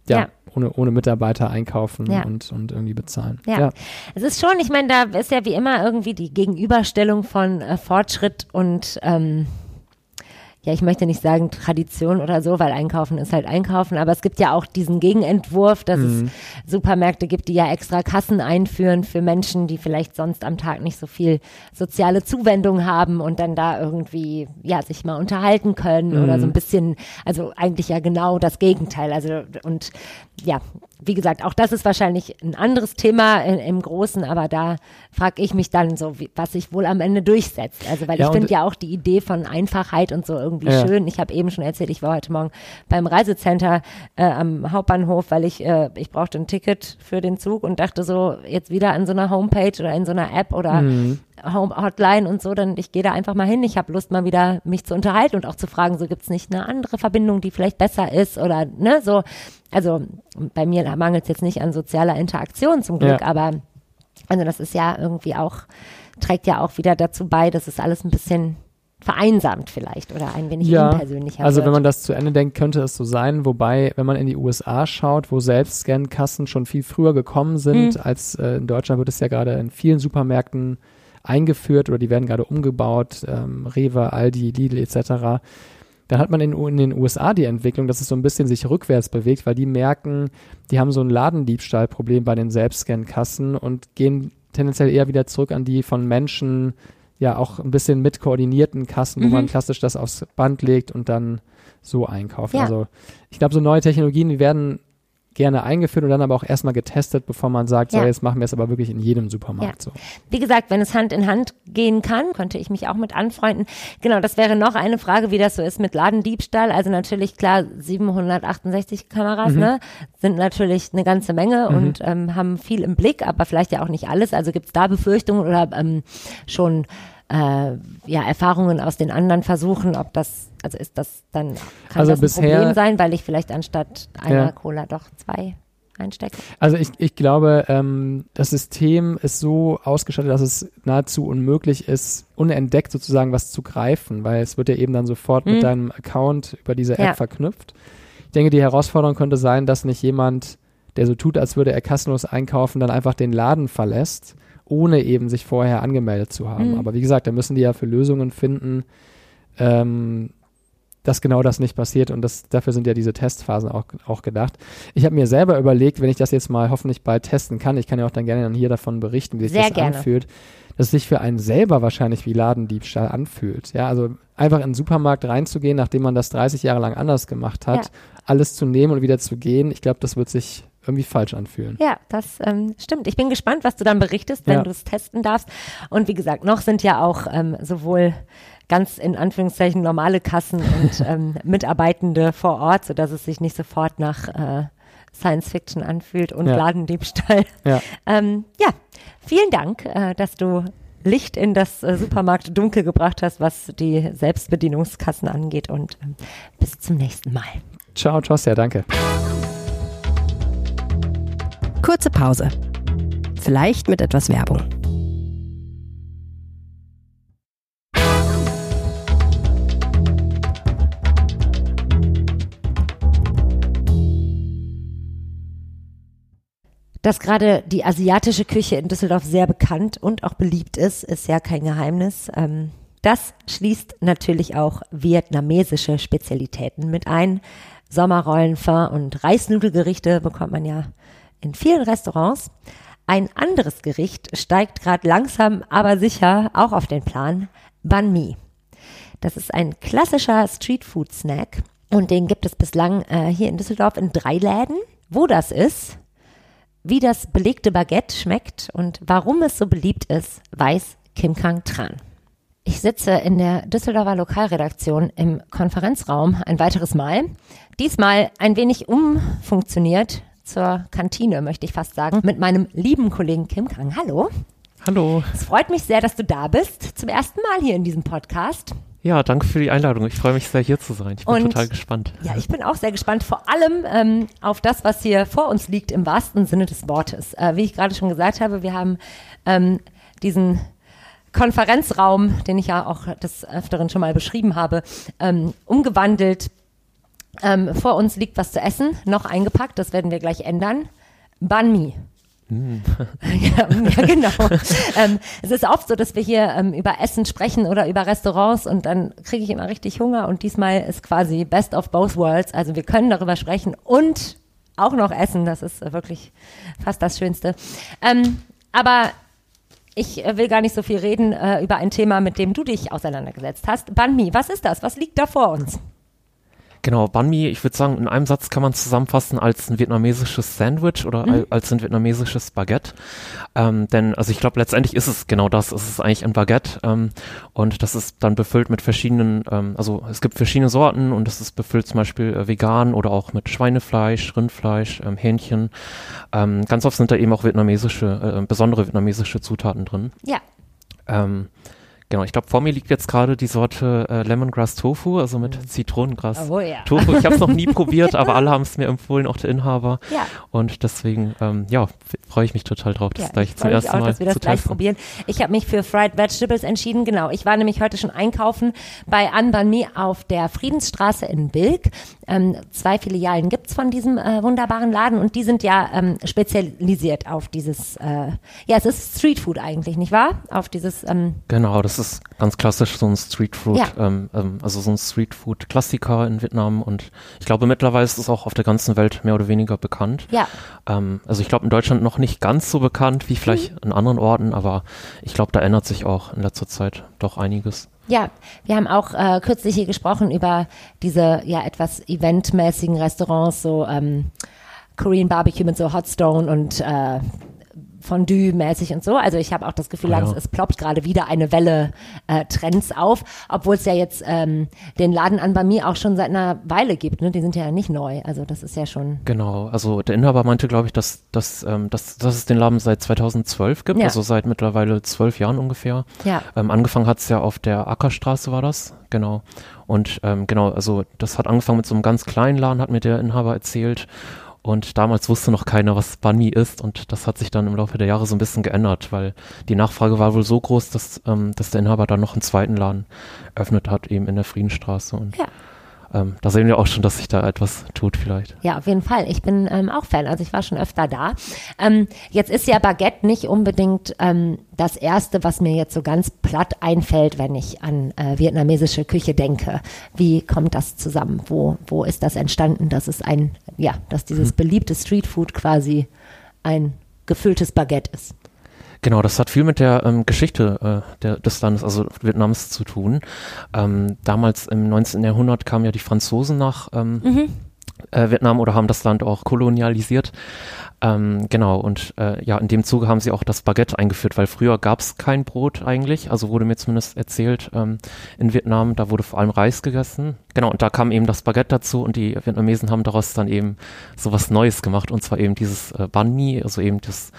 ja, ja, Ohne, ohne Mitarbeiter einkaufen ja. und, und irgendwie bezahlen. Ja. ja. es ist schon, ich meine, da ist ja wie immer irgendwie die Gegenüberstellung von äh, Fortschritt und ähm, ja, ich möchte nicht sagen Tradition oder so, weil Einkaufen ist halt Einkaufen, aber es gibt ja auch diesen Gegenentwurf, dass mhm. es Supermärkte gibt, die ja extra Kassen einführen für Menschen, die vielleicht sonst am Tag nicht so viel soziale Zuwendung haben und dann da irgendwie, ja, sich mal unterhalten können mhm. oder so ein bisschen, also eigentlich ja genau das Gegenteil. Also, und ja, wie gesagt, auch das ist wahrscheinlich ein anderes Thema in, im Großen, aber da frage ich mich dann so, wie, was sich wohl am Ende durchsetzt. Also, weil Ja, ich finde ja auch die Idee von Einfachheit und so irgendwie Ja. schön. Ich habe eben schon erzählt, ich war heute Morgen beim Reisecenter äh, am Hauptbahnhof, weil ich, äh, ich brauchte ein Ticket für den Zug und dachte so, jetzt wieder an so einer Homepage oder in so einer App oder Mhm. Hotline und so, dann ich gehe da einfach mal hin. Ich habe Lust mal wieder mich zu unterhalten und auch zu fragen, so gibt's nicht eine andere Verbindung, die vielleicht besser ist oder ne, so. Also bei mir mangelt es jetzt nicht an sozialer Interaktion zum Glück, Ja. aber also das ist ja irgendwie auch, trägt ja auch wieder dazu bei, dass es alles ein bisschen vereinsamt vielleicht oder ein wenig Ja, unpersönlicher Also wird. wenn man das zu Ende denkt, könnte es so sein. Wobei, wenn man in die USA schaut, wo Selbstscan-Kassen schon viel früher gekommen sind, Mhm. als äh, in Deutschland wird es ja gerade in vielen Supermärkten eingeführt oder die werden gerade umgebaut, ähm, Rewe, Aldi, Lidl etc. Dann hat man in, in den USA die Entwicklung, dass es so ein bisschen sich rückwärts bewegt, weil die merken, die haben so ein Ladendiebstahlproblem bei den Selbstscan-Kassen und gehen tendenziell eher wieder zurück an die von Menschen ja auch ein bisschen mit koordinierten Kassen, wo Mhm. man klassisch das aufs Band legt und dann so einkauft. Ja. Also ich glaube, so neue Technologien, die werden gerne eingeführt und dann aber auch erstmal getestet, bevor man sagt, so Ja. jetzt machen wir es aber wirklich in jedem Supermarkt so. Wie gesagt, wenn es Hand in Hand gehen kann, könnte ich mich auch mit anfreunden. Genau, das wäre noch eine Frage, wie das so ist mit Ladendiebstahl. Also natürlich klar, 768 Kameras, Mhm. ne, sind natürlich eine ganze Menge Mhm. und ähm, haben viel im Blick, aber vielleicht ja auch nicht alles. Also gibt es da Befürchtungen oder ähm, schon äh, ja, Erfahrungen aus den anderen Versuchen, ob das, also ist das dann, kann Also das ein bisher- Problem sein, weil ich vielleicht anstatt einer Ja. Cola doch zwei einstecke? Also ich, ich glaube, ähm, das System ist so ausgestattet, dass es nahezu unmöglich ist, unentdeckt sozusagen was zu greifen, weil es wird ja eben dann sofort Mhm. mit deinem Account über diese App Ja. verknüpft. Ich denke, die Herausforderung könnte sein, dass nicht jemand, der so tut, als würde er kassenlos einkaufen, dann einfach den Laden verlässt, ohne eben sich vorher angemeldet zu haben. Mhm. Aber wie gesagt, da müssen die ja für Lösungen finden, ähm, dass genau das nicht passiert und das, dafür sind ja diese Testphasen auch, auch gedacht. Ich habe mir selber überlegt, wenn ich das jetzt mal hoffentlich bald testen kann, ich kann ja auch dann gerne dann hier davon berichten, wie sich Sehr das gerne. anfühlt, dass es sich für einen selber wahrscheinlich wie Ladendiebstahl anfühlt. Ja, also einfach in den Supermarkt reinzugehen, nachdem man das 30 Jahre lang anders gemacht hat, Ja. alles zu nehmen und wieder zu gehen, ich glaube, das wird sich irgendwie falsch anfühlen. Ja, das ähm, stimmt. Ich bin gespannt, was du dann berichtest, wenn Ja. du es testen darfst. Und wie gesagt, noch sind ja auch ähm, sowohl ganz in Anführungszeichen normale Kassen und (laughs) ähm, Mitarbeitende vor Ort, sodass es sich nicht sofort nach äh, Science Fiction anfühlt und Ja. Ladendiebstahl. Ja. Ähm, ja, vielen Dank, äh, dass du Licht in das äh, Supermarkt Dunkel gebracht hast, was die Selbstbedienungskassen angeht. Und ähm, bis zum nächsten Mal. Ciao, Tosja, danke. Kurze Pause. Vielleicht mit etwas Werbung. Dass gerade die asiatische Küche in Düsseldorf sehr bekannt und auch beliebt ist, ist ja kein Geheimnis. Ähm, das schließt natürlich auch vietnamesische Spezialitäten mit ein. Sommerrollen, Pho und Reisnudelgerichte bekommt man ja in vielen Restaurants. Ein anderes Gericht steigt gerade langsam, aber sicher auch auf den Plan. Banh Mi. Das ist ein klassischer Streetfood-Snack und den gibt es bislang äh, hier in Düsseldorf in drei Läden. Wo das ist, wie das belegte Baguette schmeckt und warum es so beliebt ist, weiß Kim Kang Tran. Ich sitze in der Düsseldorfer Lokalredaktion im Konferenzraum ein weiteres Mal. Diesmal ein wenig umfunktioniert zur Kantine, möchte ich fast sagen, mit meinem lieben Kollegen Kim Kang. Hallo. Hallo. Es freut mich sehr, dass du da bist. Zum ersten Mal hier in diesem Podcast. Ja, danke für die Einladung. Ich freue mich sehr, hier zu sein. Ich bin Und- total gespannt. Ja, ich bin auch sehr gespannt, vor allem ähm, auf das, was hier vor uns liegt, im wahrsten Sinne des Wortes. Äh, wie ich gerade schon gesagt habe, wir haben ähm, diesen Konferenzraum, den ich ja auch des Öfteren schon mal beschrieben habe, ähm, umgewandelt. Ähm, vor uns liegt was zu essen, noch eingepackt, das werden wir gleich ändern. Banh Mi. ja, (laughs) ja, genau. (laughs) ähm, es ist oft so, dass wir hier ähm, über Essen sprechen oder über Restaurants und dann kriege ich immer richtig Hunger und diesmal ist quasi Best of Both Worlds. Also wir können darüber sprechen und auch noch essen. Das ist wirklich fast das Schönste. Ähm, aber ich äh, will gar nicht so viel reden äh, über ein Thema, mit dem du dich auseinandergesetzt hast. Banh Mi, was ist das? Was liegt da vor uns? Genau, Banh Mi, ich würde sagen, in einem Satz kann man zusammenfassen als ein vietnamesisches Sandwich oder Mhm. als ein vietnamesisches Baguette. Ähm, denn, also ich glaube, letztendlich ist es genau das. Es ist eigentlich ein Baguette ähm, und das ist dann befüllt mit verschiedenen, ähm, also es gibt verschiedene Sorten und es ist befüllt zum Beispiel äh, vegan oder auch mit Schweinefleisch, Rindfleisch, ähm, Hähnchen. Ähm, ganz oft sind da eben auch vietnamesische, äh, besondere vietnamesische Zutaten drin. Ja. Ähm, genau, ich glaube, vor mir liegt jetzt gerade die Sorte äh, Lemongrass Tofu, also mit Mhm. Zitronengras. Oh ja. Tofu. Ich habe es noch nie (laughs) probiert, aber alle haben es mir empfohlen, auch der Inhaber. Ja. Und deswegen, ähm, ja, freue ich mich total drauf, das Ja, gleich ich zum ersten auch, Mal dass wir das zu gleich testen. probieren. Ich habe mich für Fried Vegetables entschieden, genau. Ich war nämlich heute schon einkaufen bei An Ban Mi auf der Friedensstraße in Bilk. Ähm, zwei Filialen gibt's von diesem äh, wunderbaren Laden und die sind ja ähm, spezialisiert auf dieses, äh, ja, es ist Streetfood eigentlich, nicht wahr? Auf dieses, ähm, Genau, das ist ganz klassisch so ein Streetfood, Ja. ähm, ähm, also so ein Streetfood-Klassiker in Vietnam und ich glaube mittlerweile ist es auch auf der ganzen Welt mehr oder weniger bekannt. ja, Ähm, also ich glaube in Deutschland noch nicht ganz so bekannt wie vielleicht Mhm. in anderen Orten, aber ich glaube, da ändert sich auch in letzter Zeit doch einiges. Ja, wir haben auch äh, kürzlich hier gesprochen über diese ja etwas eventmäßigen Restaurants, so ähm, Korean Barbecue mit so Hotstone und äh, Fondue-mäßig und so. Also ich habe auch das Gefühl, Ah, ja. langsam, es ploppt gerade wieder eine Welle äh, Trends auf, obwohl es ja jetzt ähm, den Laden an bei mir auch schon seit einer Weile gibt. Ne? Die sind ja nicht neu. Also das ist ja schon. Genau, also der Inhaber meinte, glaube ich, dass, dass, ähm, dass, dass es den Laden seit 2012 gibt, Ja. also seit mittlerweile zwölf Jahren ungefähr. Ja. Ähm, angefangen hat es ja auf der Ackerstraße war das, genau. Und ähm, genau, also das hat angefangen mit so einem ganz kleinen Laden, hat mir der Inhaber erzählt. Und damals wusste noch keiner, was Banh Mi ist. Und das hat sich dann im Laufe der Jahre so ein bisschen geändert, weil die Nachfrage war wohl so groß, dass, ähm, dass der Inhaber dann noch einen zweiten Laden eröffnet hat, eben in der Friedensstraße. Und Ja. Ähm, da sehen wir auch schon, dass sich da etwas tut vielleicht. Ja, auf jeden Fall. Ich bin ähm, auch Fan. Also ich war schon öfter da. Ähm, jetzt ist ja Baguette nicht unbedingt ähm, das Erste, was mir jetzt so ganz platt einfällt, wenn ich an äh, vietnamesische Küche denke. Wie kommt das zusammen? Wo, wo ist das entstanden, dass es ein, ja, dass dieses beliebte Streetfood quasi ein gefülltes Baguette ist? Genau, das hat viel mit der ähm, Geschichte äh, der, des Landes, also Vietnams, zu tun. Ähm, damals im 19. Jahrhundert kamen ja die Franzosen nach ähm, äh, Vietnam oder haben das Land auch kolonialisiert. Ähm, genau, und äh, ja, in dem Zuge haben sie auch das Baguette eingeführt, weil früher gab es kein Brot eigentlich, also wurde mir zumindest erzählt ähm, in Vietnam, da wurde vor allem Reis gegessen. Genau, und da kam eben das Baguette dazu und die Vietnamesen haben daraus dann eben so was Neues gemacht und zwar eben dieses äh, Banh Mi, also eben das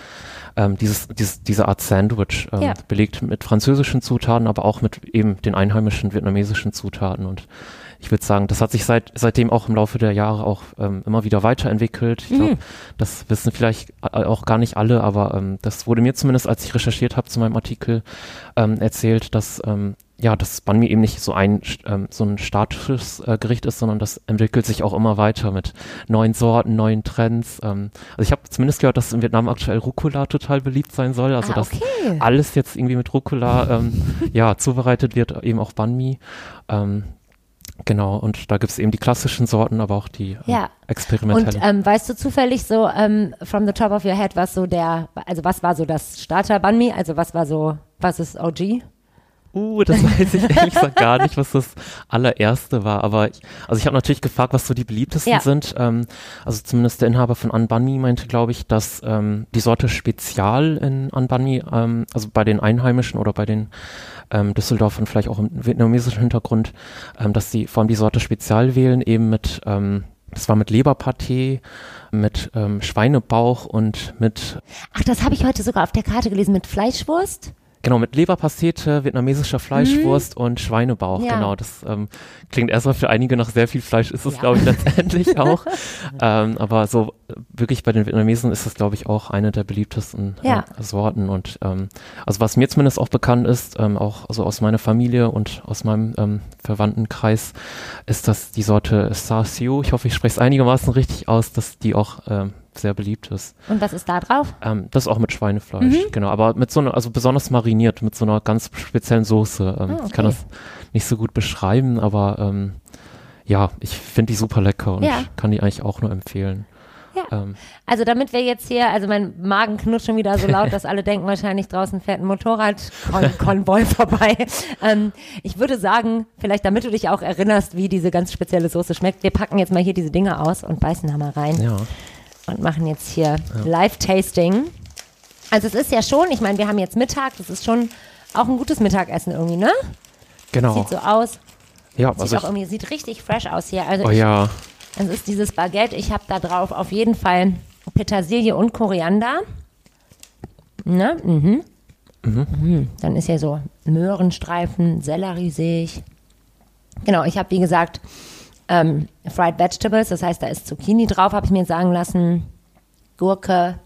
ähm, dieses, dieses, diese Art Sandwich, ähm, Ja. belegt mit französischen Zutaten, aber auch mit eben den einheimischen vietnamesischen Zutaten. Und ich würde sagen, das hat sich seit, seitdem auch im Laufe der Jahre auch ähm, immer wieder weiterentwickelt. Ich glaube, das wissen vielleicht auch gar nicht alle, aber ähm, das wurde mir zumindest, als ich recherchiert habe zu meinem Artikel, ähm, erzählt, dass ähm, ja, das Banh Mi eben nicht so ein ähm, so ein statisches äh, Gericht ist, sondern das entwickelt sich auch immer weiter mit neuen Sorten, neuen Trends. Ähm, also ich habe zumindest gehört, dass in Vietnam aktuell Rucola total beliebt sein soll. Also Ah, dass okay. alles jetzt irgendwie mit Rucola ähm, ja zubereitet wird, eben auch Banh Mi. Ähm, genau, und da gibt es eben die klassischen Sorten, aber auch die äh, Ja. Und experimentellen. ähm, weißt du zufällig so, ähm, from the top of your head, was so der, also was war so das Starter Banh Mi? Also was war so, was ist OG? Uh, das weiß ich ehrlich gesagt gar nicht, was das allererste war. Aber ich, also ich habe natürlich gefragt, was so die beliebtesten Ja. sind. Ähm, also zumindest der Inhaber von Anbani meinte, glaube ich, dass ähm, die Sorte Spezial in Anbani, ähm, also bei den Einheimischen oder bei den ähm, Düsseldorfern vielleicht auch im vietnamesischen Hintergrund, ähm, dass sie vor allem die Sorte Spezial wählen, eben mit ähm, das war mit Leberpaté, mit ähm, Schweinebauch und mit Ach, das habe ich heute sogar auf der Karte gelesen mit Fleischwurst. Genau, mit Leberpastete, vietnamesischer Fleischwurst und Schweinebauch. Mhm. Ja. Genau, das ähm, klingt erstmal für einige nach sehr viel Fleisch, ist es, Ja. glaube ich, letztendlich (laughs) auch. ähm, aber so äh, wirklich bei den Vietnamesen ist es, glaube ich, auch eine der beliebtesten äh, Ja. Sorten. Und ähm, also was mir zumindest auch bekannt ist, ähm, auch also aus meiner Familie und aus meinem ähm, Verwandtenkreis, ist das die Sorte Sa Siu. Ich hoffe, ich spreche es einigermaßen richtig aus, dass die auch ähm, sehr beliebt ist. Und was ist da drauf? Ähm, das auch mit Schweinefleisch, Mhm. genau. Aber mit so einer, also besonders mariniert, mit so einer ganz speziellen Soße. Ähm, Ah, Ich kann okay. das nicht so gut beschreiben, aber ähm, ja, ich finde die super lecker und Ja. kann die eigentlich auch nur empfehlen. Ja. Ähm. Also damit wir jetzt hier, also mein Magen knurrt schon wieder so laut, (laughs) dass alle denken wahrscheinlich draußen fährt ein Motorradkonvoi (laughs) vorbei. Ähm, ich würde sagen, vielleicht damit du dich auch erinnerst, wie diese ganz spezielle Soße schmeckt, wir packen jetzt mal hier diese Dinge aus und beißen da mal rein. Ja. Und machen jetzt hier ja. Live-Tasting. Also es ist ja schon, ich meine, wir haben jetzt Mittag, das ist schon auch ein gutes Mittagessen irgendwie, ne? Genau. Sieht so aus. Ja, sieht also auch irgendwie, sieht richtig fresh aus hier. Also oh ich, ja. Es ist dieses Baguette. Ich habe da drauf auf jeden Fall Petersilie und Koriander. Ne? Mhm. Mhm. Mhm. Dann ist hier so Möhrenstreifen, Sellerie sehe ich. Genau, ich habe wie gesagt ähm, Fried Vegetables, das heißt, da ist Zucchini drauf, habe ich mir sagen lassen. Gurke,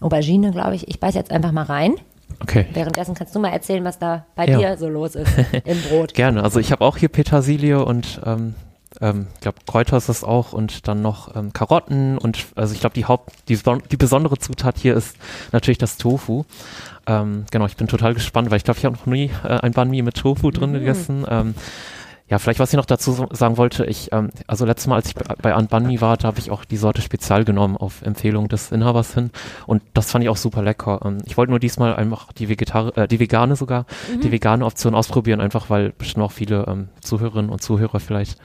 Aubergine, glaube ich. Ich beiß jetzt einfach mal rein. Okay. Währenddessen kannst du mal erzählen, was da bei ja. dir so los ist (laughs) im Brot. Gerne. Also ich habe auch hier Petersilie und ähm, ähm, ich glaube Kräuter ist das auch und dann noch ähm, Karotten und also ich glaube die Haupt, die, die, besondere Zutat hier ist natürlich das Tofu. Ähm, genau, ich bin total gespannt, weil ich glaube, ich habe noch nie äh, ein Banh Mi mit Tofu drin mhm. gegessen. Ja, vielleicht was ich noch dazu sagen wollte, ich, ähm, also letztes Mal, als ich bei Anbani war, da habe ich auch die Sorte Spezial genommen auf Empfehlung des Inhabers hin und das fand ich auch super lecker. Ähm, ich wollte nur diesmal einfach die Vegetar äh, die vegane sogar, mhm. die vegane Option ausprobieren, einfach weil bestimmt auch viele ähm, Zuhörerinnen und Zuhörer vielleicht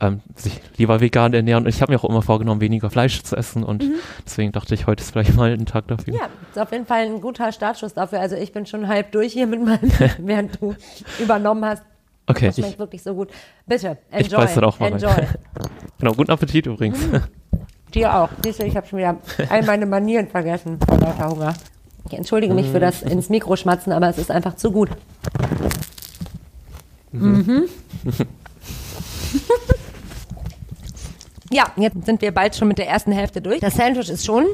ähm, sich lieber vegan ernähren. Und ich habe mir auch immer vorgenommen, weniger Fleisch zu essen und mhm. deswegen dachte ich, heute ist vielleicht mal ein Tag dafür. Ja, ist auf jeden Fall ein guter Startschuss dafür. Also ich bin schon halb durch hier mit meinem, (laughs) während du übernommen hast. Okay. Das schmeckt ich, wirklich so gut. Bitte, enjoy. Ich beiß dann auch mal enjoy. Rein. (laughs) genau, guten Appetit übrigens. Mhm. Dir auch. Siehst du, ich habe schon wieder all meine Manieren vergessen vor lauter Hunger. Ich entschuldige mich für das ins Mikro schmatzen, aber es ist einfach zu gut. Mhm. (laughs) ja, jetzt sind wir bald schon mit der ersten Hälfte durch. Das Sandwich ist schon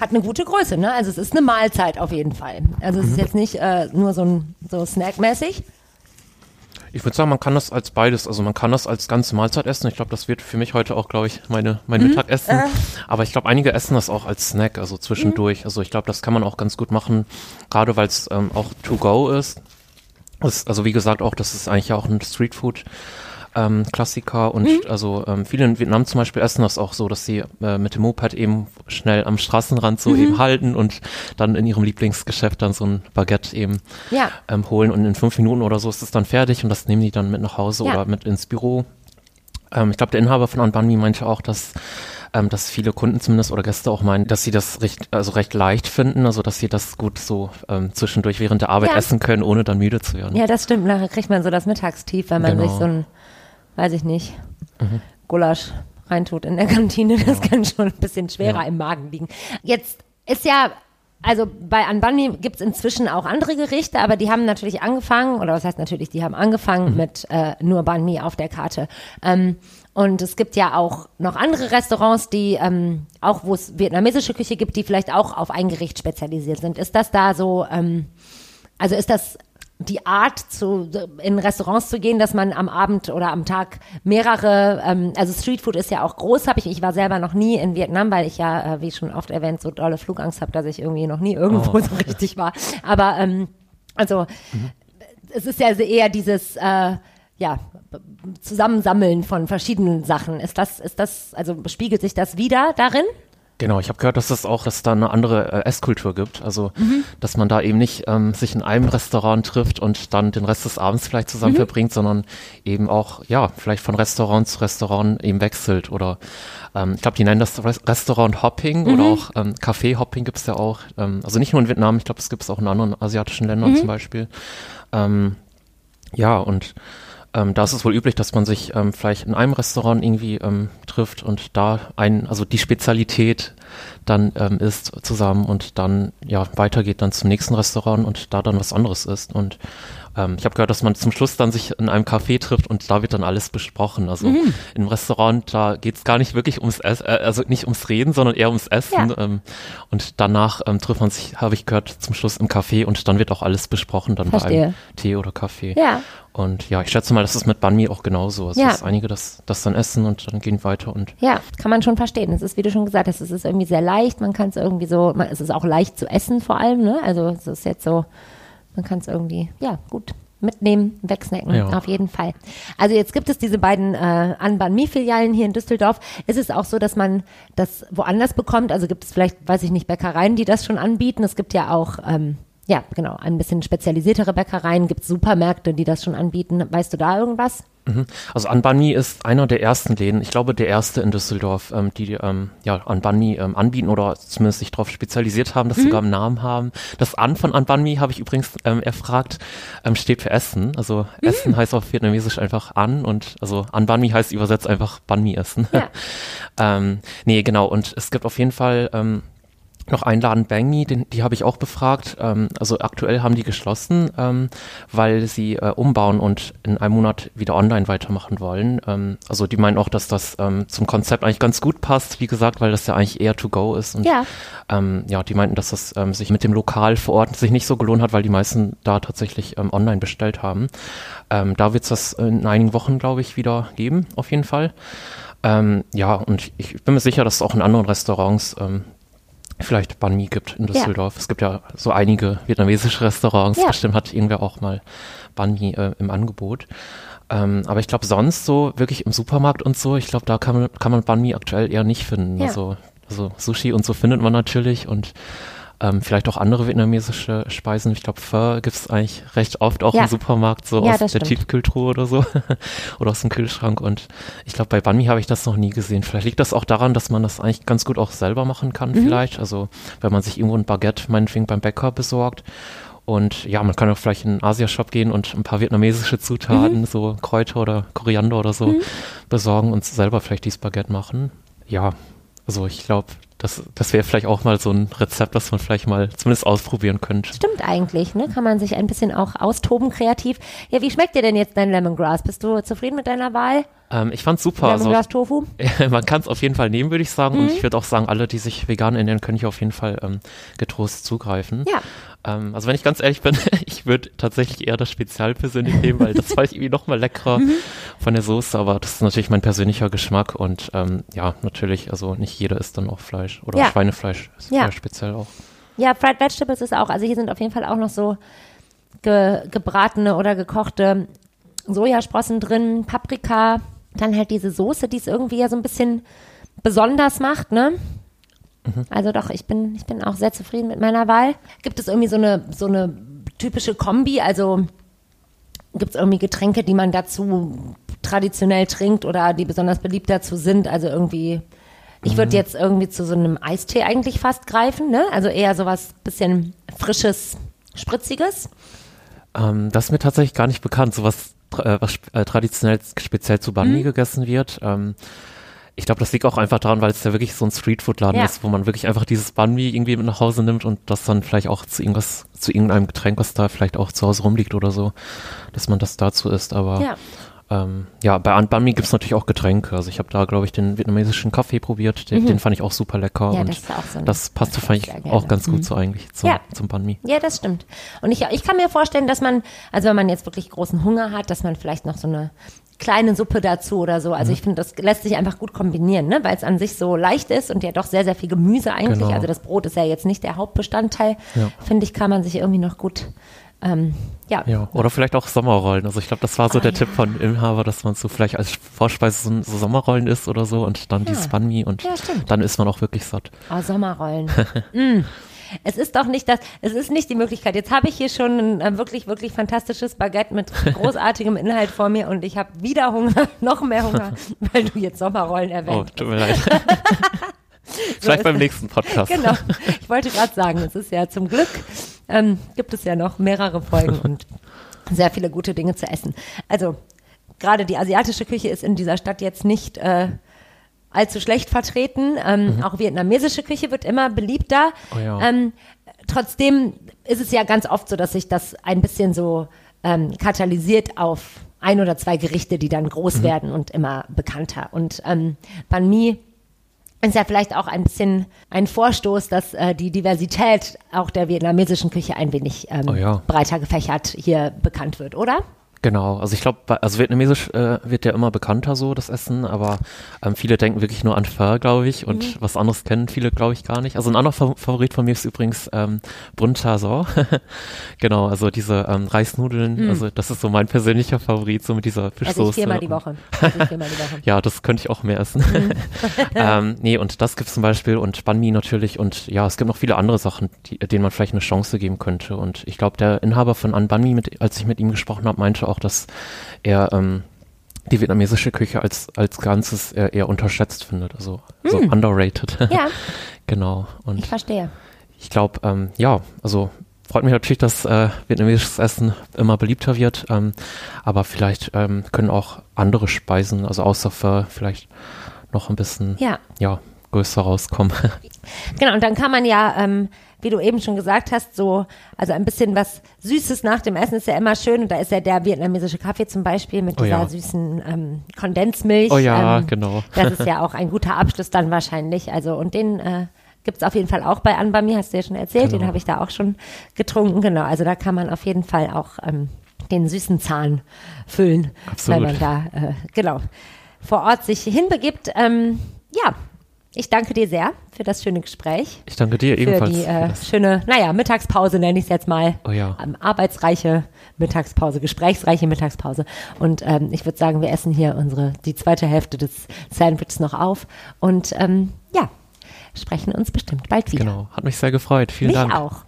hat eine gute Größe, ne? Also es ist eine Mahlzeit auf jeden Fall. Also es ist mhm. jetzt nicht äh, nur so ein so snackmäßig, ich würde sagen, man kann das als beides, also man kann das als ganze Mahlzeit essen. Ich glaube, das wird für mich heute auch, glaube ich, meine, mein mhm. Mittagessen. Äh. Aber ich glaube, einige essen das auch als Snack, also zwischendurch. Mhm. Also ich glaube, das kann man auch ganz gut machen, gerade weil es ähm, auch to go ist. ist. Also wie gesagt, auch das ist eigentlich auch ein Streetfood ähm, Klassiker und mhm. also ähm, viele in Vietnam zum Beispiel essen das auch so, dass sie äh, mit dem Moped eben schnell am Straßenrand so mhm. eben halten und dann in ihrem Lieblingsgeschäft dann so ein Baguette eben ja. ähm, holen und in fünf Minuten oder so ist es dann fertig und das nehmen die dann mit nach Hause ja. oder mit ins Büro. Ähm, ich glaube, der Inhaber von Anbanmi meinte auch, dass ähm, dass viele Kunden zumindest oder Gäste auch meinen, dass sie das recht, also recht leicht finden, also dass sie das gut so ähm, zwischendurch während der Arbeit ja. essen können, ohne dann müde zu werden. Ja, das stimmt. Nachher kriegt man so das Mittagstief, wenn man genau. sich so ein weiß ich nicht, mhm. Gulasch reintut in der Kantine. Das ja. kann schon ein bisschen schwerer ja. im Magen liegen. Jetzt ist ja also bei Anbani gibt es inzwischen auch andere Gerichte, aber die haben natürlich angefangen, oder was heißt natürlich, die haben angefangen mhm. mit äh, nur Banh Mi auf der Karte. Ähm, und es gibt ja auch noch andere Restaurants, die ähm, auch, wo es vietnamesische Küche gibt, die vielleicht auch auf ein Gericht spezialisiert sind. Ist das da so, ähm, also ist das die Art, zu, in Restaurants zu gehen, dass man am Abend oder am Tag mehrere, ähm, also Streetfood ist ja auch groß, habe ich. Ich war selber noch nie in Vietnam, weil ich ja, äh, wie schon oft erwähnt, so dolle Flugangst habe, dass ich irgendwie noch nie irgendwo oh. so richtig war. Aber ähm, also mhm. es ist ja eher dieses äh, ja, Zusammensammeln von verschiedenen Sachen. Ist das, ist das, also spiegelt sich das wieder darin? Genau, ich habe gehört, dass es auch, dass da eine andere äh, Esskultur gibt. Also, mhm. dass man da eben nicht ähm, sich in einem Restaurant trifft und dann den Rest des Abends vielleicht zusammen mhm. verbringt, sondern eben auch, ja, vielleicht von Restaurant zu Restaurant eben wechselt. Oder ähm, ich glaube, die nennen das Restaurant Hopping mhm. oder auch ähm, Café Hopping gibt's ja auch. Ähm, also nicht nur in Vietnam, ich glaube, es gibt es auch in anderen asiatischen Ländern mhm. zum Beispiel. Ähm, ja, und ähm, da ist es wohl üblich, dass man sich ähm, vielleicht in einem Restaurant irgendwie ähm, trifft und da ein, also die Spezialität dann ähm, isst zusammen und dann ja weitergeht dann zum nächsten Restaurant und da dann was anderes isst. Und ähm, ich habe gehört, dass man zum Schluss dann sich in einem Café trifft und da wird dann alles besprochen. Also mhm. im Restaurant, da geht es gar nicht wirklich ums Essen, äh, also nicht ums Reden, sondern eher ums Essen. Ja. Ähm, und danach ähm, trifft man sich, habe ich gehört, zum Schluss im Café und dann wird auch alles besprochen, dann Verstehe. bei einem Tee oder Kaffee. Ja. Und ja, ich schätze mal, das ist mit Banh Mi auch genauso. Also ja. dass einige das, das dann essen und dann gehen weiter und. Ja, kann man schon verstehen. Es ist, wie du schon gesagt hast, es ist irgendwie sehr leicht. Man kann es irgendwie so, man, es ist auch leicht zu essen vor allem, ne? Also es ist jetzt so, man kann es irgendwie, ja, gut mitnehmen, wegsnacken, Ja. auf jeden Fall. Also jetzt gibt es diese beiden äh, Anban-Mi-Filialen hier in Düsseldorf. Ist es auch so, dass man das woanders bekommt? Also gibt es vielleicht, weiß ich nicht, Bäckereien, die das schon anbieten? Es gibt ja auch, ähm, ja, genau, ein bisschen spezialisiertere Bäckereien. Gibt es Supermärkte, die das schon anbieten? Weißt du da irgendwas? Mhm. Also Anbani ist einer der ersten Läden, ich glaube der erste in Düsseldorf, ähm, die ähm, ja Anbani ähm, anbieten oder zumindest sich darauf spezialisiert haben, das sogar im Namen haben. Das An von Anbani habe ich übrigens ähm, erfragt, ähm, steht für Essen. Also Essen heißt auf Vietnamesisch einfach An und also Anbani heißt übersetzt einfach Banmi essen. Ja. (laughs) ähm, nee, genau. Und es gibt auf jeden Fall ähm, noch einen Laden Bang Me, den, die habe ich auch befragt. Ähm, also aktuell haben die geschlossen, ähm, weil sie äh, umbauen und in einem Monat wieder online weitermachen wollen. Ähm, also die meinen auch, dass das ähm, zum Konzept eigentlich ganz gut passt, wie gesagt, weil das ja eigentlich eher to go ist. Und Ja. ähm, ja, die meinten, dass das ähm, sich mit dem Lokal vor Ort sich nicht so gelohnt hat, weil die meisten da tatsächlich online bestellt haben. Da wird es das in einigen Wochen, glaube ich, wieder geben, auf jeden Fall. Ähm, ja, und ich, ich bin mir sicher, dass es auch in anderen Restaurants ähm, vielleicht Banh Mi gibt in Düsseldorf. Es gibt ja so einige vietnamesische Restaurants. Ja. Bestimmt hat irgendwer auch mal Banh Mi äh, im Angebot. Ähm, aber ich glaube, sonst so wirklich im Supermarkt und so, ich glaube, da kann man, kann man Banh Mi aktuell eher nicht finden. Ja. Also, also Sushi und so findet man natürlich und ähm, vielleicht auch andere vietnamesische Speisen. Ich glaube, Pho gibt's eigentlich recht oft auch Ja. im Supermarkt, so Ja, aus der stimmt. Tiefkühltruhe oder so. (laughs) oder aus dem Kühlschrank. Und ich glaube, bei Banh Mi habe ich das noch nie gesehen. Vielleicht liegt das auch daran, dass man das eigentlich ganz gut auch selber machen kann, Mhm. vielleicht. Also, wenn man sich irgendwo ein Baguette, meinetwegen beim Bäcker besorgt. Und ja, man kann auch vielleicht in einen Asia-Shop gehen und ein paar vietnamesische Zutaten, Mhm. so Kräuter oder Koriander oder so, besorgen und selber vielleicht dieses Baguette machen. Ja, also ich glaube, das, das wäre vielleicht auch mal so ein Rezept, das man vielleicht mal zumindest ausprobieren könnte. Stimmt eigentlich, ne? Kann man sich ein bisschen auch austoben kreativ. Ja, wie schmeckt dir denn jetzt dein Lemongrass? Bist du zufrieden mit deiner Wahl? Ähm, ich fand's super. Also, Lemongrass Tofu? (laughs) man kann es auf jeden Fall nehmen, würde ich sagen. Mhm. Und ich würde auch sagen, alle, die sich vegan ernähren, können hier auf jeden Fall ähm, getrost zugreifen. Ja. Ähm, also wenn ich ganz ehrlich bin, (laughs) ich würde tatsächlich eher das Spezial persönlich nehmen, weil das fand ich (laughs) irgendwie noch mal leckerer Mhm. von der Soße. Aber das ist natürlich mein persönlicher Geschmack. Und ähm, ja, natürlich, also nicht jeder isst dann auch Fleisch. Oder Ja. Schweinefleisch ist Ja. ja. speziell auch. Ja, Fried Vegetables ist auch, also hier sind auf jeden Fall auch noch so ge gebratene oder gekochte Sojasprossen drin, Paprika, dann halt diese Soße, die es irgendwie ja so ein bisschen besonders macht, ne? Also doch, ich bin, ich bin auch sehr zufrieden mit meiner Wahl. Gibt es irgendwie so eine, so eine typische Kombi, also gibt es irgendwie Getränke, die man dazu traditionell trinkt oder die besonders beliebt dazu sind? Also irgendwie, ich würde jetzt irgendwie zu so einem Eistee eigentlich fast greifen, ne? Also eher sowas bisschen frisches, spritziges. Ähm, das ist mir tatsächlich gar nicht bekannt, so was, tra- äh, was äh, traditionell speziell zu Mhm. Banh Mi gegessen wird. Ähm, ich glaube, das liegt auch einfach daran, weil es ja wirklich so ein Streetfood-Laden Ja. ist, wo man wirklich einfach dieses Banh Mi irgendwie mit nach Hause nimmt und das dann vielleicht auch zu irgendwas, zu irgendeinem Getränk, was da vielleicht auch zu Hause rumliegt oder so, dass man das dazu isst. Aber Ja. ähm, ja, bei An- Banh Mi gibt es natürlich auch Getränke. Also ich habe da, glaube ich, den vietnamesischen Kaffee probiert, den, den fand ich auch super lecker Mhm. Ja, und das ist auch so das passte, fand ich gerne. auch ganz gut so eigentlich zum, Ja. zum Banh Mi. Ja, das stimmt. Und ich, ich kann mir vorstellen, dass man, also wenn man jetzt wirklich großen Hunger hat, dass man vielleicht noch so eine kleine Suppe dazu oder so. Mhm. Also ich finde, das lässt sich einfach gut kombinieren, ne? weil es an sich so leicht ist und ja doch sehr, sehr viel Gemüse eigentlich. Genau. Also das Brot ist ja jetzt nicht der Hauptbestandteil. Ja. Finde ich, kann man sich irgendwie noch gut, ähm, ja. Ja, oder vielleicht auch Sommerrollen. Also ich glaube, das war so Ah, der ja. Tipp von Inhaber, dass man so vielleicht als Vorspeise so, so Sommerrollen isst oder so und dann dieses Banh Mi und Ja, dann ist man auch wirklich satt. Oh, Sommerrollen. (laughs) mm. Es ist doch nicht das, es ist nicht die Möglichkeit. Jetzt habe ich hier schon ein äh, wirklich, wirklich fantastisches Baguette mit (laughs) großartigem Inhalt vor mir und ich habe wieder Hunger, (laughs) noch mehr Hunger, (laughs) weil du jetzt Sommerrollen Oh, erwähnt. tut mir leid. vielleicht beim nächsten Podcast. Genau. Ich wollte gerade sagen, es ist ja zum Glück, ähm, gibt es ja noch mehrere Folgen und sehr viele gute Dinge zu essen. Also, gerade die asiatische Küche ist in dieser Stadt jetzt nicht äh, allzu schlecht vertreten. Ähm, Auch vietnamesische Küche wird immer beliebter. Oh ja. ähm, trotzdem ist es ja ganz oft so, dass sich das ein bisschen so ähm, katalysiert auf ein oder zwei Gerichte, die dann groß werden und immer bekannter. Und ähm, Banh Mi ist ja vielleicht auch ein bisschen ein Vorstoß, dass äh, die Diversität auch der vietnamesischen Küche ein wenig ähm, Oh ja. breiter gefächert hier bekannt wird, oder? Genau, also ich glaube, also vietnamesisch äh, wird ja immer bekannter so, das Essen, aber ähm, viele denken wirklich nur an Pho, glaube ich, und mhm. was anderes kennen viele, glaube ich, gar nicht. Also ein anderer Favorit von mir ist übrigens ähm, So. (laughs) genau, also diese ähm, Reisnudeln, mhm. also das ist so mein persönlicher Favorit, so mit dieser Fischsoße. Also viermal die Woche. Also viermal die Woche. (laughs) ja, das könnte ich auch mehr essen. Mhm. (laughs) ähm, nee, und das gibt's zum Beispiel und Banh Mi natürlich und ja, es gibt noch viele andere Sachen, die, denen man vielleicht eine Chance geben könnte und ich glaube, der Inhaber von An Banh Mi, mit, als ich mit ihm gesprochen habe, meinte auch, dass er ähm, die vietnamesische Küche als, als Ganzes eher, eher unterschätzt findet, also, also hm. underrated. (laughs) Ja. genau. Und ich verstehe. Ich glaube, ähm, ja, also freut mich natürlich, dass äh, vietnamesisches Essen immer beliebter wird, ähm, aber vielleicht ähm, können auch andere Speisen, also außer Pho, vielleicht noch ein bisschen ja. Ja, größer rauskommen. (laughs) Genau, und dann kann man ja ähm, wie du eben schon gesagt hast, so, also ein bisschen was Süßes nach dem Essen ist ja immer schön. Und da ist ja der vietnamesische Kaffee zum Beispiel mit oh dieser ja. süßen ähm, Kondensmilch. Oh ja, ähm, genau. Das ist (laughs) ja auch ein guter Abschluss dann wahrscheinlich. Also, und den äh, gibt es auf jeden Fall auch bei Anbami, hast du ja schon erzählt. Genau. Den habe ich da auch schon getrunken. Genau, also da kann man auf jeden Fall auch ähm, den süßen Zahn füllen, Absolut. wenn man da, äh, genau, vor Ort sich hinbegibt. Ähm, ja, ich danke dir sehr für das schöne Gespräch. Ich danke dir ebenfalls. Für die äh, schöne, naja, Mittagspause nenne ich es jetzt mal. Oh ja. Ähm, arbeitsreiche Mittagspause, gesprächsreiche Mittagspause. Und ähm, ich würde sagen, wir essen hier unsere, die zweite Hälfte des Sandwiches noch auf. Und ähm, ja, sprechen uns bestimmt bald wieder. Genau, hat mich sehr gefreut. Vielen mich Dank. Mich auch.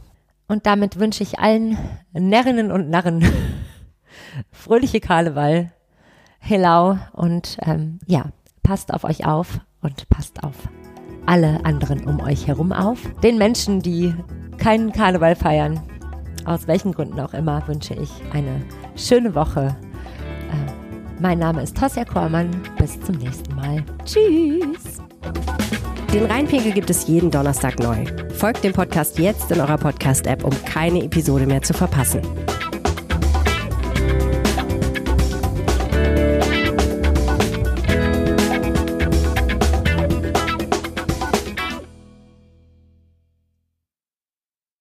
Und damit wünsche ich allen Närrinnen und Narren (laughs) fröhliche Karneval, Hello und ähm, ja, passt auf euch auf und passt auf alle anderen um euch herum auf. Den Menschen, die keinen Karneval feiern, aus welchen Gründen auch immer, wünsche ich eine schöne Woche. Äh, mein Name ist Tosja Kormann. Bis zum nächsten Mal. Tschüss. Den Rheinpegel gibt es jeden Donnerstag neu. Folgt dem Podcast jetzt in eurer Podcast-App, um keine Episode mehr zu verpassen.